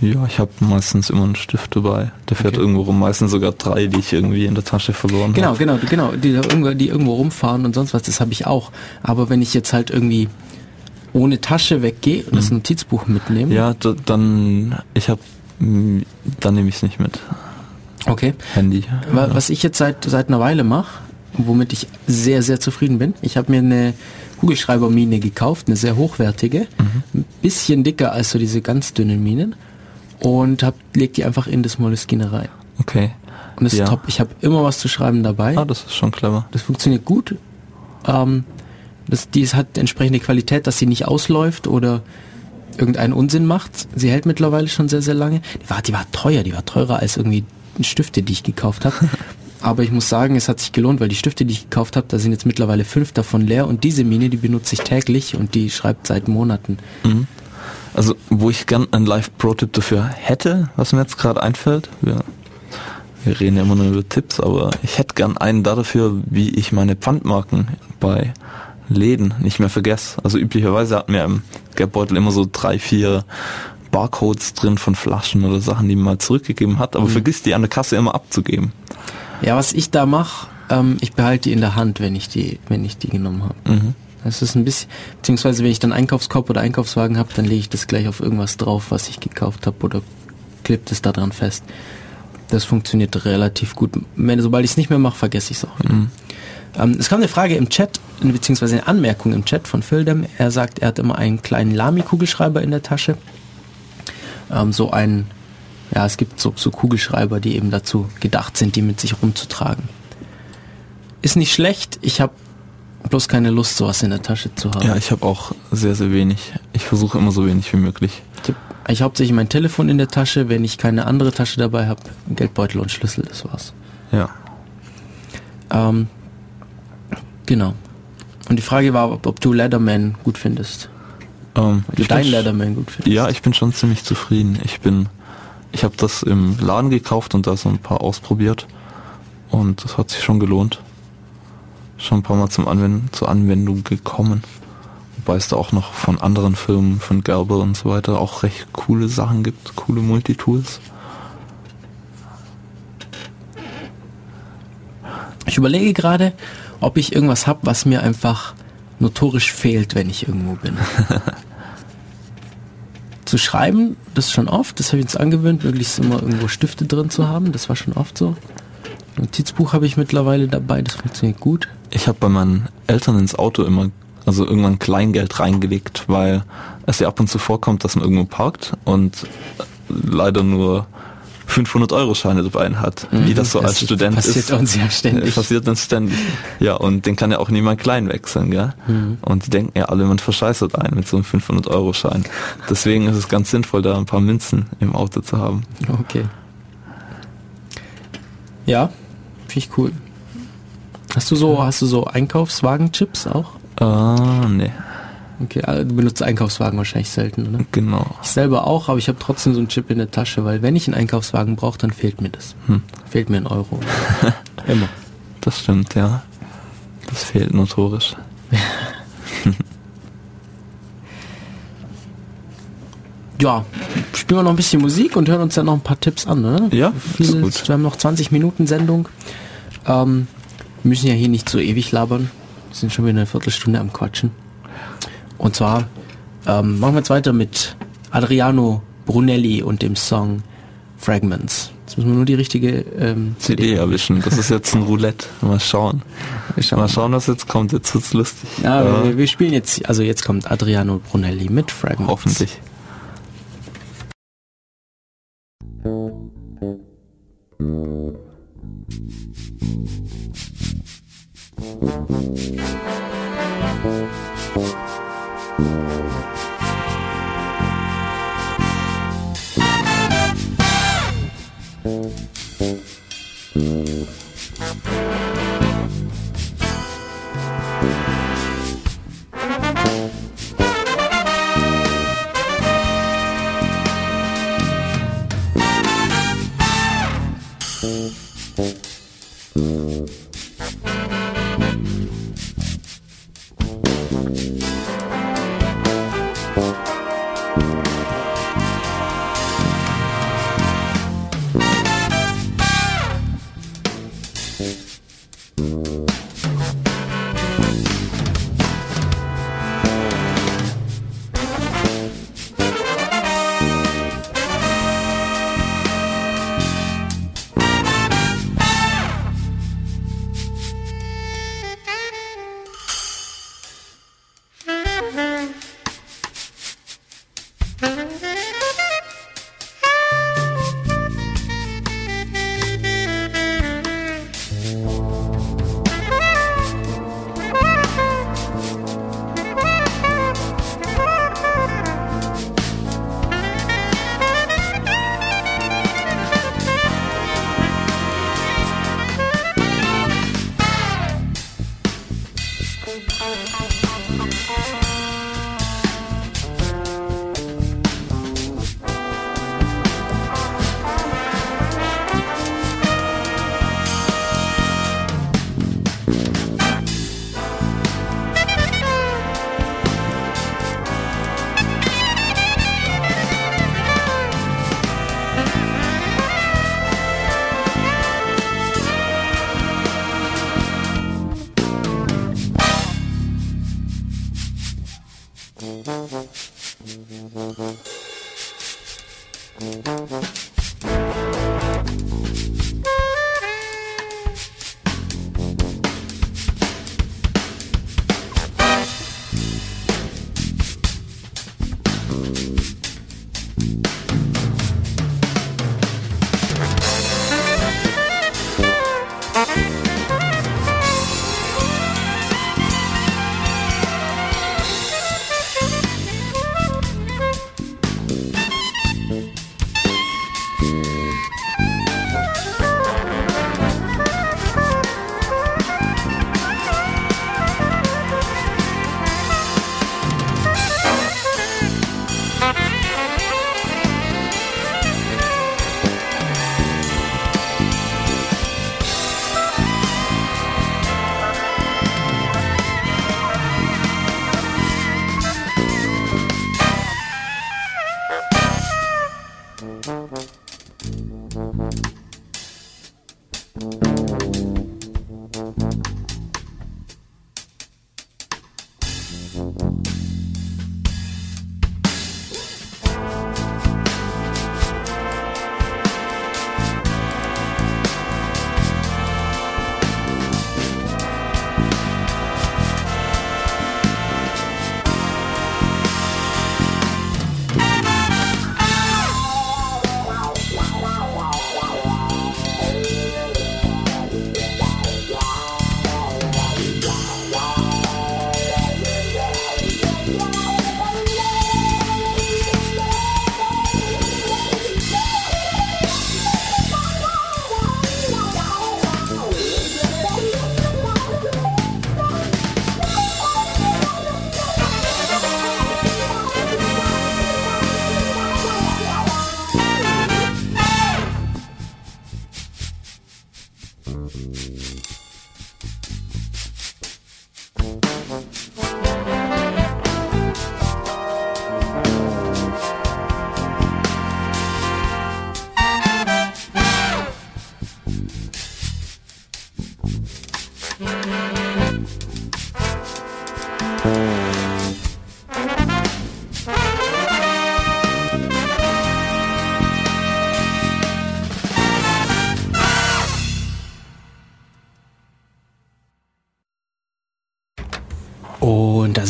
ja, ich habe meistens immer einen Stift dabei. Der fährt okay. irgendwo rum, meistens sogar drei, die ich irgendwie in der Tasche verloren genau, habe. Genau, genau, genau, die, irgendwo, die irgendwo rumfahren und sonst was, das habe ich auch. Aber wenn ich jetzt halt irgendwie ohne Tasche weggehe und das mhm. Notizbuch mitnehme. Ja, dann ich habe dann nehme ich es nicht mit. Okay. Handy. Was ich jetzt seit, seit einer Weile mache, womit ich sehr, sehr zufrieden bin, ich habe mir eine Kugelschreibermine gekauft, eine sehr hochwertige, mhm. ein bisschen dicker als so diese ganz dünnen Minen und hab, leg die einfach in das Moleskine rein. Okay. Und das ja. ist top. Ich habe immer was zu schreiben dabei. Ah, das ist schon clever. Das funktioniert gut. Ähm, das, die hat entsprechende Qualität, dass sie nicht ausläuft oder irgendeinen Unsinn macht. Sie hält mittlerweile schon sehr, sehr lange. Die war, die war teuer, die war teurer als irgendwie Stifte, die ich gekauft habe. (laughs) Aber ich muss sagen, es hat sich gelohnt, weil die Stifte, die ich gekauft habe, da sind jetzt mittlerweile fünf davon leer und diese Mine, die benutze ich täglich und die schreibt seit Monaten. Mhm. Also, wo ich gern ein Live-Pro-Tipp dafür hätte, was mir jetzt gerade einfällt, wir, wir reden ja immer nur über Tipps, aber ich hätte gern einen dafür, wie ich meine Pfandmarken bei Läden nicht mehr vergesse. Also üblicherweise hat mir im Geldbeutel immer so drei, vier Barcodes drin von Flaschen oder Sachen, die man mal zurückgegeben hat, aber mhm. vergisst die an der Kasse immer abzugeben. Ja, was ich da mache, ähm, ich behalte die in der Hand, wenn ich die, wenn ich die genommen habe. Mhm. Das ist ein bisschen, beziehungsweise wenn ich dann Einkaufskorb oder Einkaufswagen habe, dann lege ich das gleich auf irgendwas drauf, was ich gekauft habe oder klippt es da dran fest. Das funktioniert relativ gut. Wenn, sobald ich es nicht mehr mache, vergesse ich es auch wieder. Mhm. Ähm, es kam eine Frage im Chat, beziehungsweise eine Anmerkung im Chat von Phildem. Er sagt, er hat immer einen kleinen Lamy-Kugelschreiber in der Tasche ähm, so ein, ja, es gibt so, so Kugelschreiber, die eben dazu gedacht sind, die mit sich rumzutragen. Ist nicht schlecht, ich habe bloß keine Lust, sowas in der Tasche zu haben. Ja, ich habe auch sehr, sehr wenig. Ich versuche immer so wenig wie möglich. Ich habe ich hauptsächlich mein Telefon in der Tasche, wenn ich keine andere Tasche dabei habe, Geldbeutel und Schlüssel, das war's. Ja. Ähm, Genau. Und die Frage war, ob, ob du Leatherman gut findest. Ähm, Ob du ich deinen Leatherman gut findest. Ja, ich bin schon ziemlich zufrieden. Ich bin, ich habe das im Laden gekauft und da so ein paar ausprobiert und das hat sich schon gelohnt. Schon ein paar Mal zum Anwenden, zur Anwendung gekommen. Wobei es da auch noch von anderen Firmen, von Gerber und so weiter, auch recht coole Sachen gibt, coole Multitools. Ich überlege gerade, ob ich irgendwas habe, was mir einfach notorisch fehlt, wenn ich irgendwo bin. (laughs) zu schreiben, das schon oft, das habe ich uns angewöhnt, möglichst immer irgendwo Stifte drin zu haben, das war schon oft so. Notizbuch habe ich mittlerweile dabei, das funktioniert gut. Ich habe bei meinen Eltern ins Auto immer, also irgendwann Kleingeld reingelegt, weil es ja ab und zu vorkommt, dass man irgendwo parkt und leider nur 500 Euro Scheine dabei hat, wie das so als ist- Student passiert ist. uns ja ständig. (laughs) Passiert uns ständig. Ja, und den kann ja auch niemand klein wechseln, gell? Mhm. Und die denken ja alle, man verscheißert einen mit so einem 500 Euro Schein. Deswegen ist es ganz sinnvoll, da ein paar Münzen im Auto zu haben. Okay. Ja, finde ich cool. Hast du so, hast du so Einkaufswagen-Chips auch? Ah, nee, Okay, also du benutzt Einkaufswagen wahrscheinlich selten, oder? genau. Ich selber auch, aber ich habe trotzdem so einen Chip in der Tasche, weil wenn ich einen Einkaufswagen brauche, dann fehlt mir das. Hm. Fehlt mir ein Euro. (laughs) Immer. Das stimmt, ja. Das fehlt notorisch. (laughs) Ja, spielen wir noch ein bisschen Musik und hören uns dann noch ein paar Tipps an, oder? Ja, Viel, ist gut. Wir haben noch 20 Minuten Sendung. Ähm, wir müssen ja hier nicht so ewig labern. Wir sind schon wieder eine Viertelstunde am Quatschen. Und zwar ähm, machen wir jetzt weiter mit Adriano Brunelli und dem Song Fragments. Jetzt müssen wir nur die richtige ähm, CD, CD erwischen. Das ist jetzt ein Roulette. Mal schauen. schauen. Mal schauen, was jetzt kommt. Jetzt wird's lustig. Ja, äh, wir, wir spielen jetzt, also jetzt kommt Adriano Brunelli mit Fragments. Hoffentlich. Bye.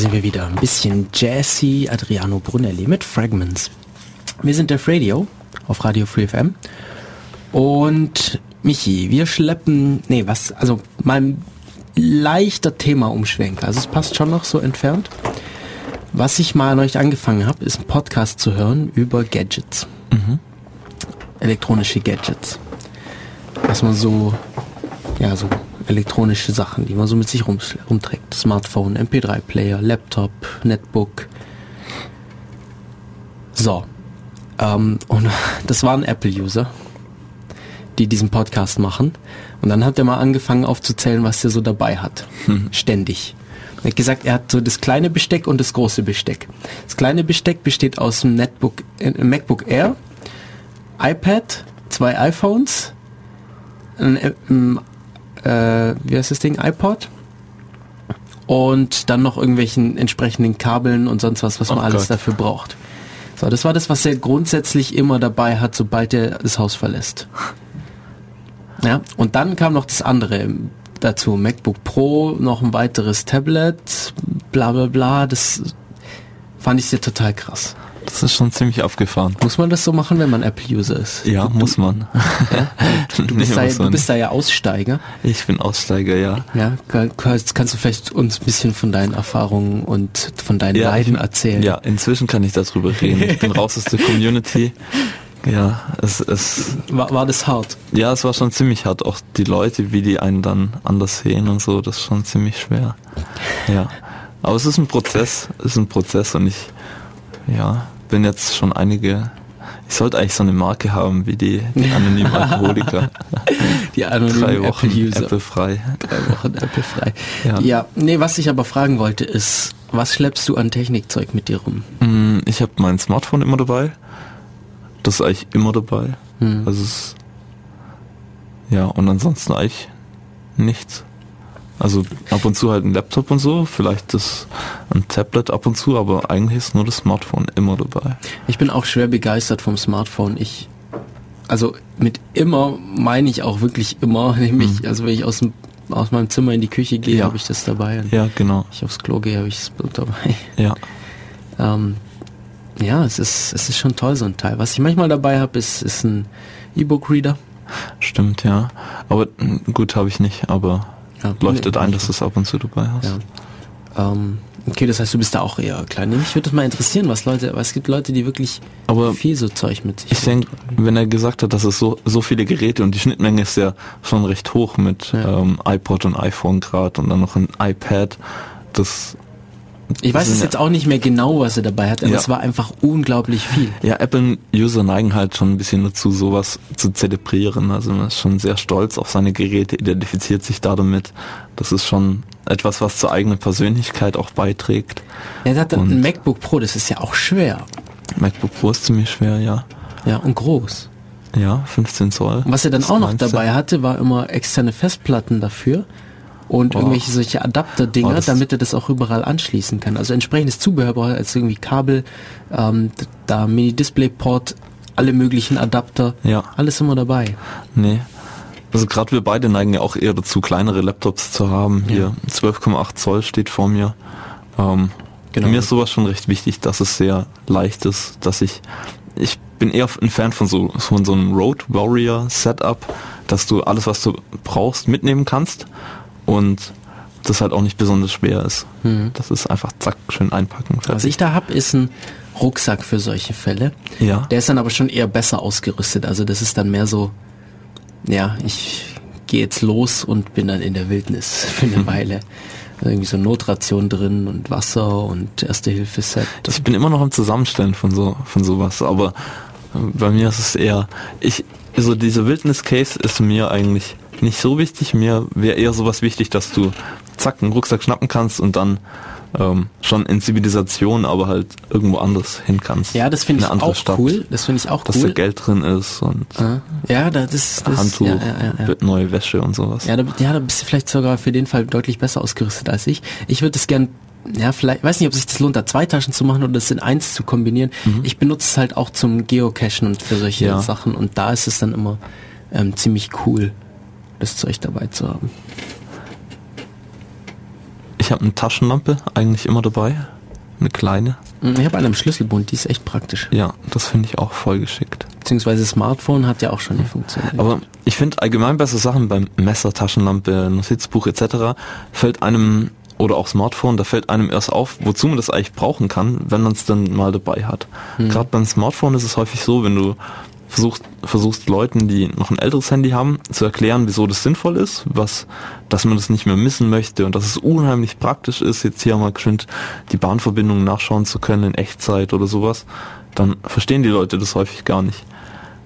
Sind wir wieder. Ein bisschen Jazzy Adriano Brunelli mit Fragments. Wir sind der Radio auf Radio Free FM. Und Michi, wir schleppen, nee, was, also mal ein leichter Thema-Umschwenker. Also es passt schon noch so entfernt. Was ich mal neulich angefangen habe, ist ein Podcast zu hören über Gadgets. Elektronische Gadgets. Was man so, ja, so elektronische Sachen, die man so mit sich rum, rumträgt. Smartphone, MP3-Player, Laptop, Netbook. So. Ähm, und (laughs) das waren Apple-User, die diesen Podcast machen. Und dann hat er mal angefangen aufzuzählen, was er so dabei hat. Ständig. Er hat gesagt, er hat so das kleine Besteck und das große Besteck. Das kleine Besteck besteht aus dem Netbook, äh, MacBook Air, iPad, zwei iPhones, ein, äh, äh, wie heißt das Ding, iPod und dann noch irgendwelchen entsprechenden Kabeln und sonst was, was man Oh alles Gott. dafür braucht. So, das war das, was er grundsätzlich immer dabei hat, sobald er das Haus verlässt. Ja, und dann kam noch das andere dazu, MacBook Pro, noch ein weiteres Tablet, bla bla bla, das fand ich sehr total krass. Das ist schon ziemlich abgefahren. Muss man das so machen, wenn man Apple-User ist? Ja, du, muss man. (laughs) Du bist, da, du bist da ja Aussteiger. ich bin Aussteiger, ja. Ja, kann- kannst, kannst du vielleicht uns ein bisschen von deinen Erfahrungen und von deinen Ja, Leiden erzählen? Ja, inzwischen kann ich darüber reden. Ich bin raus aus der Community. Ja, es, es, War, war das hart? ja, es war schon ziemlich hart. Auch die Leute, wie die einen dann anders sehen und so, das ist schon ziemlich schwer. Ja. Aber es ist ein Prozess, es ist ein Prozess und ich, ja, bin jetzt schon einige, ich sollte eigentlich so eine Marke haben wie die, die (laughs) anonymen Alkoholiker. Die Drei anonymen Wochen Apple-User. Apple frei. Drei Wochen Apple frei. Ja. ja, nee, was ich aber fragen wollte ist, was schleppst du an Technikzeug mit dir rum? Mm, Ich habe mein Smartphone immer dabei. Das ist eigentlich immer dabei. Hm. Also es ja, und ansonsten eigentlich nichts. Also ab und zu halt ein Laptop und so, vielleicht das ein Tablet ab und zu, aber eigentlich ist nur das Smartphone immer dabei. Ich bin auch schwer begeistert vom Smartphone. Ich, also mit immer meine ich auch wirklich immer, (laughs) nämlich, also wenn ich aus dem aus meinem Zimmer in die Küche gehe, Mhm. Ja. habe ich das dabei. Und Ja, genau. wenn ich aufs Klo gehe, habe ich es dabei. (laughs) Ja. Ähm, ja, es ist, es ist schon toll, so ein Teil. Was ich manchmal dabei habe, ist, ist ein E-Book-Reader. Stimmt, ja. Aber mm, gut habe ich nicht, aber Ja, leuchtet ein, dass du es ab und zu dabei hast. Ja. Ähm, okay, das heißt, du bist da auch eher klein. Mich würde das mal interessieren, was Leute, weil es gibt Leute, die wirklich Aber viel so Zeug mit sich Ich denke, wenn er gesagt hat, dass es so, so viele Geräte und die Schnittmenge ist ja schon recht hoch mit Ja. ähm, iPod und iPhone gerade und dann noch ein iPad, das Ich weiß es ja- jetzt auch nicht mehr genau, was er dabei hat, aber Ja. es war einfach unglaublich viel. ja, Apple-User neigen halt schon ein bisschen dazu, sowas zu zelebrieren. Also man ist schon sehr stolz auf seine Geräte, identifiziert sich da damit. Das ist schon etwas, was zur eigenen Persönlichkeit auch beiträgt. Er hat dann Und- ein MacBook Pro, das ist ja auch schwer. MacBook Pro ist ziemlich schwer, ja. Ja, und groß. Ja, 15 Zoll. Und was er dann auch noch kleinste. dabei hatte, war immer externe Festplatten dafür und Oh. irgendwelche solche Adapter-Dinger, Oh, damit er das auch überall anschließen kann. Also entsprechendes Zubehör braucht als irgendwie Kabel, ähm, da Mini-Display-Port, alle möglichen Adapter, Ja. alles immer dabei. Nee. Also gerade wir beide neigen ja auch eher dazu, kleinere Laptops zu haben. Ja. Hier 12,8 Zoll steht vor mir. Ähm, Genau. Mir ist sowas schon recht wichtig, dass es sehr leicht ist, dass ich, ich bin eher ein Fan von so, von so einem Road Warrior Setup, dass du alles, was du brauchst, mitnehmen kannst und das halt auch nicht besonders schwer ist. Das ist einfach zack, schön einpacken. Was ich da hab, ist ein Rucksack für solche Fälle. Ja. Der ist dann aber schon eher besser ausgerüstet. Also das ist dann mehr so, ja, ich gehe jetzt los und bin dann in der Wildnis (laughs) für eine (laughs) Weile. Irgendwie so Notration drin und Wasser und Erste-Hilfe-Set. Ich bin immer noch am Zusammenstellen von so von sowas, aber äh, bei mir ist es eher ich also diese Wildnis Case ist mir eigentlich nicht so wichtig, mir wäre eher sowas wichtig, dass du zack einen Rucksack schnappen kannst und dann ähm, schon in Zivilisation, aber halt irgendwo anders hin kannst. Ja, das finde In ich auch Stadt, cool. Das finde ich auch Dass da cool. Geld drin ist und Ah, Ja, da- das, das Handtuch, ja, ja, ja, neue Wäsche und sowas. Ja, da, ja, da bist du vielleicht sogar für den Fall deutlich besser ausgerüstet als ich. Ich würde es gern, ja, vielleicht, weiß nicht, ob sich das lohnt, da zwei Taschen zu machen oder das in eins zu kombinieren. Ich benutze es halt auch zum Geocachen und für solche Mhm. Ja. Sachen und da ist es dann immer ähm, ziemlich cool, das Zeug dabei zu haben. Ich habe eine Taschenlampe eigentlich immer dabei, eine kleine. Mm, Ich habe eine im Schlüsselbund, die ist echt praktisch. Ja, das finde ich auch voll geschickt. Beziehungsweise Smartphone hat ja auch schon die Funktion. Aber ich finde allgemein so Sachen beim Messer, Taschenlampe, Notizbuch etc. fällt einem oder auch Smartphone, da fällt einem erst auf, wozu man das eigentlich brauchen kann, wenn man es dann mal dabei hat. Gerade beim Smartphone ist es häufig so, wenn du versuchst, versuchst Leuten, die noch ein älteres Handy haben, zu erklären, wieso das sinnvoll ist, was, dass man das nicht mehr missen möchte und dass es unheimlich praktisch ist, jetzt hier mal geschwind die Bahnverbindungen nachschauen zu können in Echtzeit oder sowas, dann verstehen die Leute das häufig gar nicht.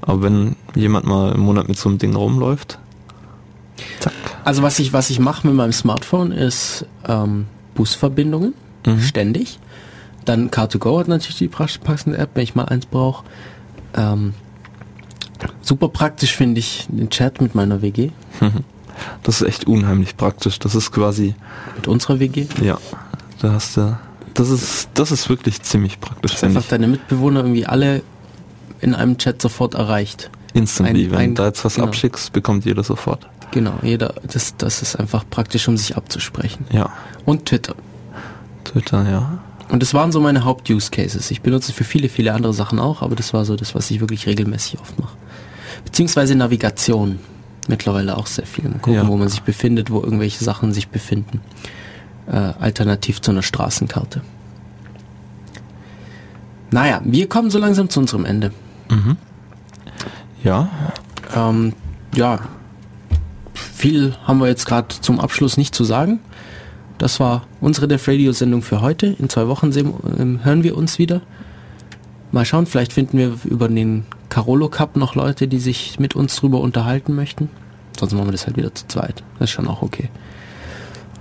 Aber wenn jemand mal im Monat mit so einem Ding rumläuft, zack. Also was ich, was ich mache mit meinem Smartphone ist ähm, Busverbindungen, ständig. Dann Car2Go hat natürlich die passende App, wenn ich mal eins brauche. Ähm, super praktisch finde ich den Chat mit meiner WG, (laughs) Das ist echt unheimlich praktisch. Das ist quasi, mit unserer WG. ja, da hast du, das ist, das ist wirklich ziemlich praktisch, finde einfach deine Mitbewohner irgendwie alle in einem Chat sofort erreicht. Instantly, ein- wenn ein- du da jetzt was genau. abschickst, bekommt jeder sofort. Genau, jeder, das, das ist einfach praktisch, um sich abzusprechen. Ja, Und Twitter. Twitter, ja. Und das waren so meine Haupt-Use-Cases. Ich benutze es für viele, viele andere Sachen auch, aber das war so das, was ich wirklich regelmäßig oft mache. Beziehungsweise Navigation. Mittlerweile auch sehr viel. Mal gucken, Ja. wo man sich befindet, wo irgendwelche Sachen sich befinden. Äh, alternativ zu einer Straßenkarte. Naja, wir kommen so langsam zu unserem Ende. Ja, Ähm, ja, viel haben wir jetzt gerade zum Abschluss nicht zu sagen. Das war unsere Def Radio Sendung für heute. In zwei Wochen sehen, ähm, hören wir uns wieder. Mal schauen, vielleicht finden wir über den Carolo Cup noch Leute, die sich mit uns drüber unterhalten möchten. Sonst machen wir das halt wieder zu zweit. Das ist schon auch okay.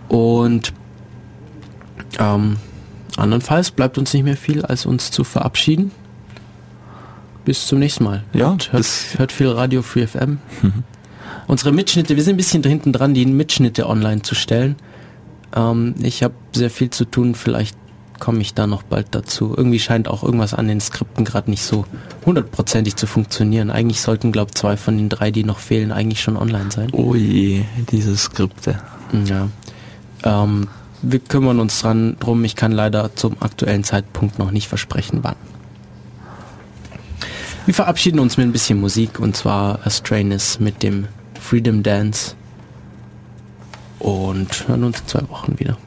Und ähm, andernfalls bleibt uns nicht mehr viel, als uns zu verabschieden. Bis zum nächsten Mal. Ja, Und hört, hört viel Radio Free FM. (laughs) Unsere Mitschnitte, wir sind ein bisschen hinten dran, die Mitschnitte online zu stellen. Ähm, ich habe sehr viel zu tun, vielleicht komme ich da noch bald dazu. Irgendwie scheint auch irgendwas an den Skripten gerade nicht so hundertprozentig zu funktionieren. Eigentlich sollten, glaube zwei von den drei, die noch fehlen, eigentlich schon online sein. oh je, diese Skripte. Ja. Ähm, wir kümmern uns dran drum. Ich kann leider zum aktuellen Zeitpunkt noch nicht versprechen, wann. Wir verabschieden uns mit ein bisschen Musik und zwar Astranis mit dem Freedom Dance und hören uns in zwei Wochen wieder.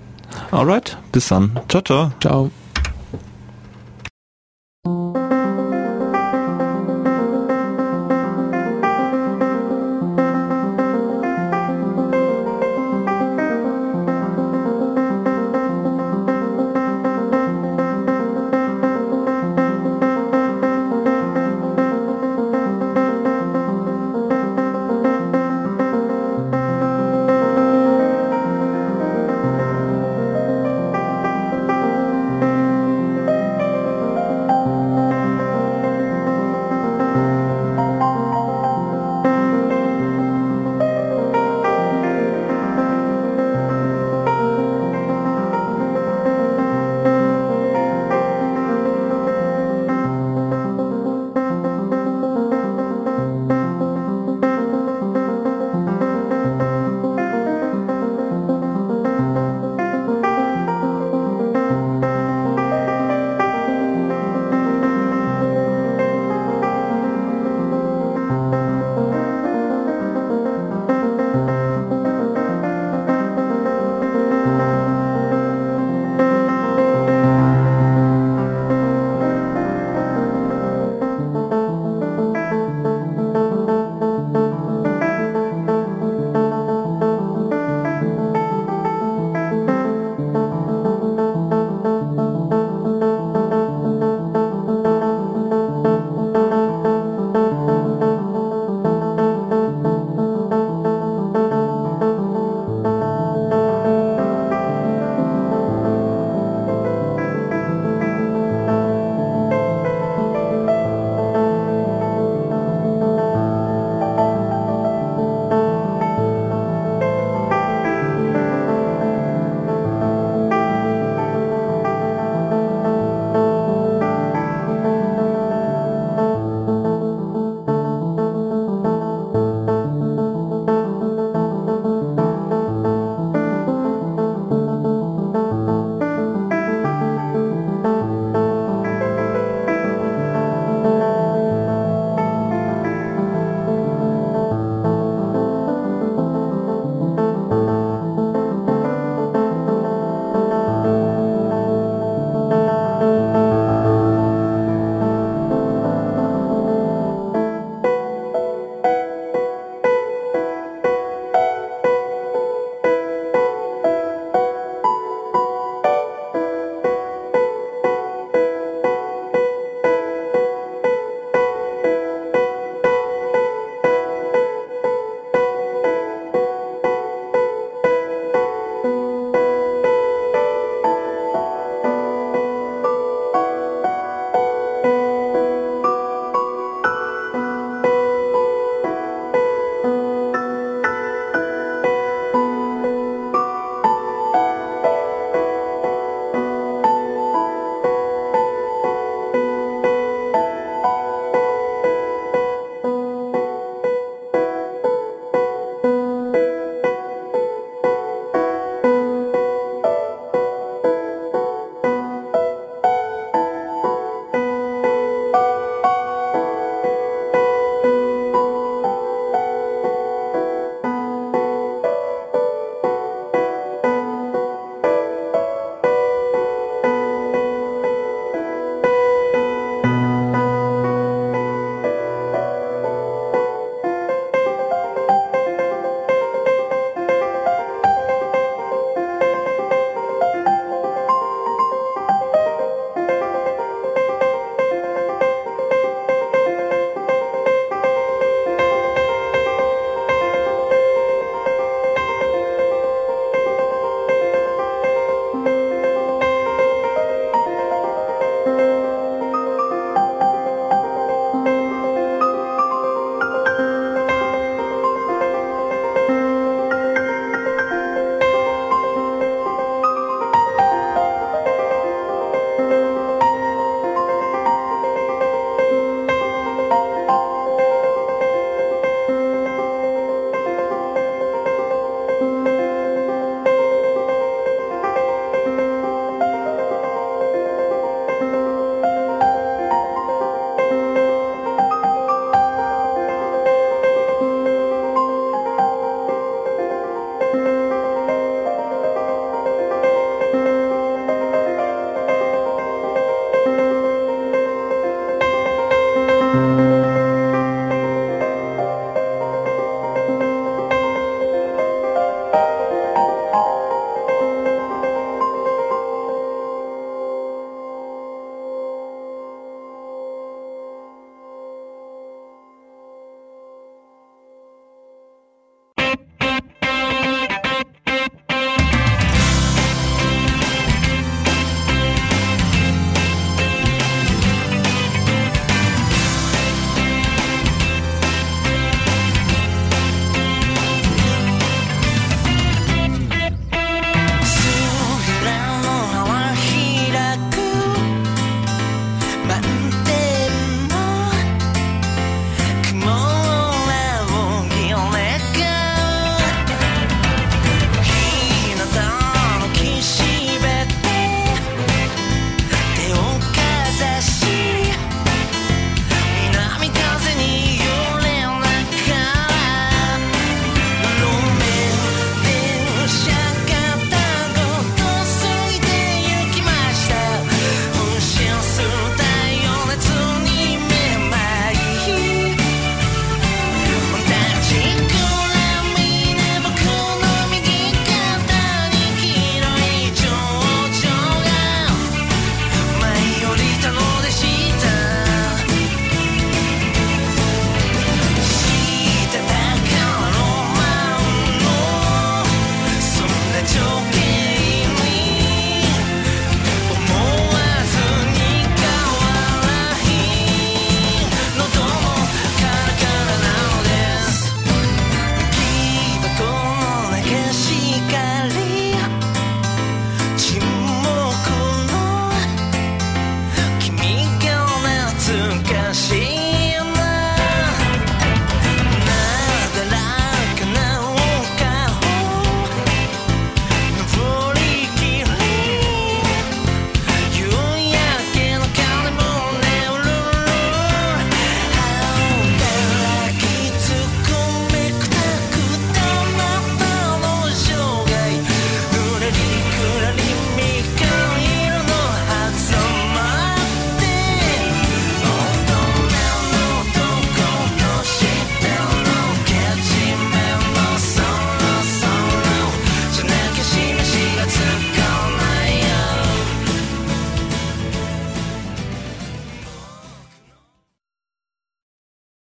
Alright, bis dann. Ciao, ciao. Ciao.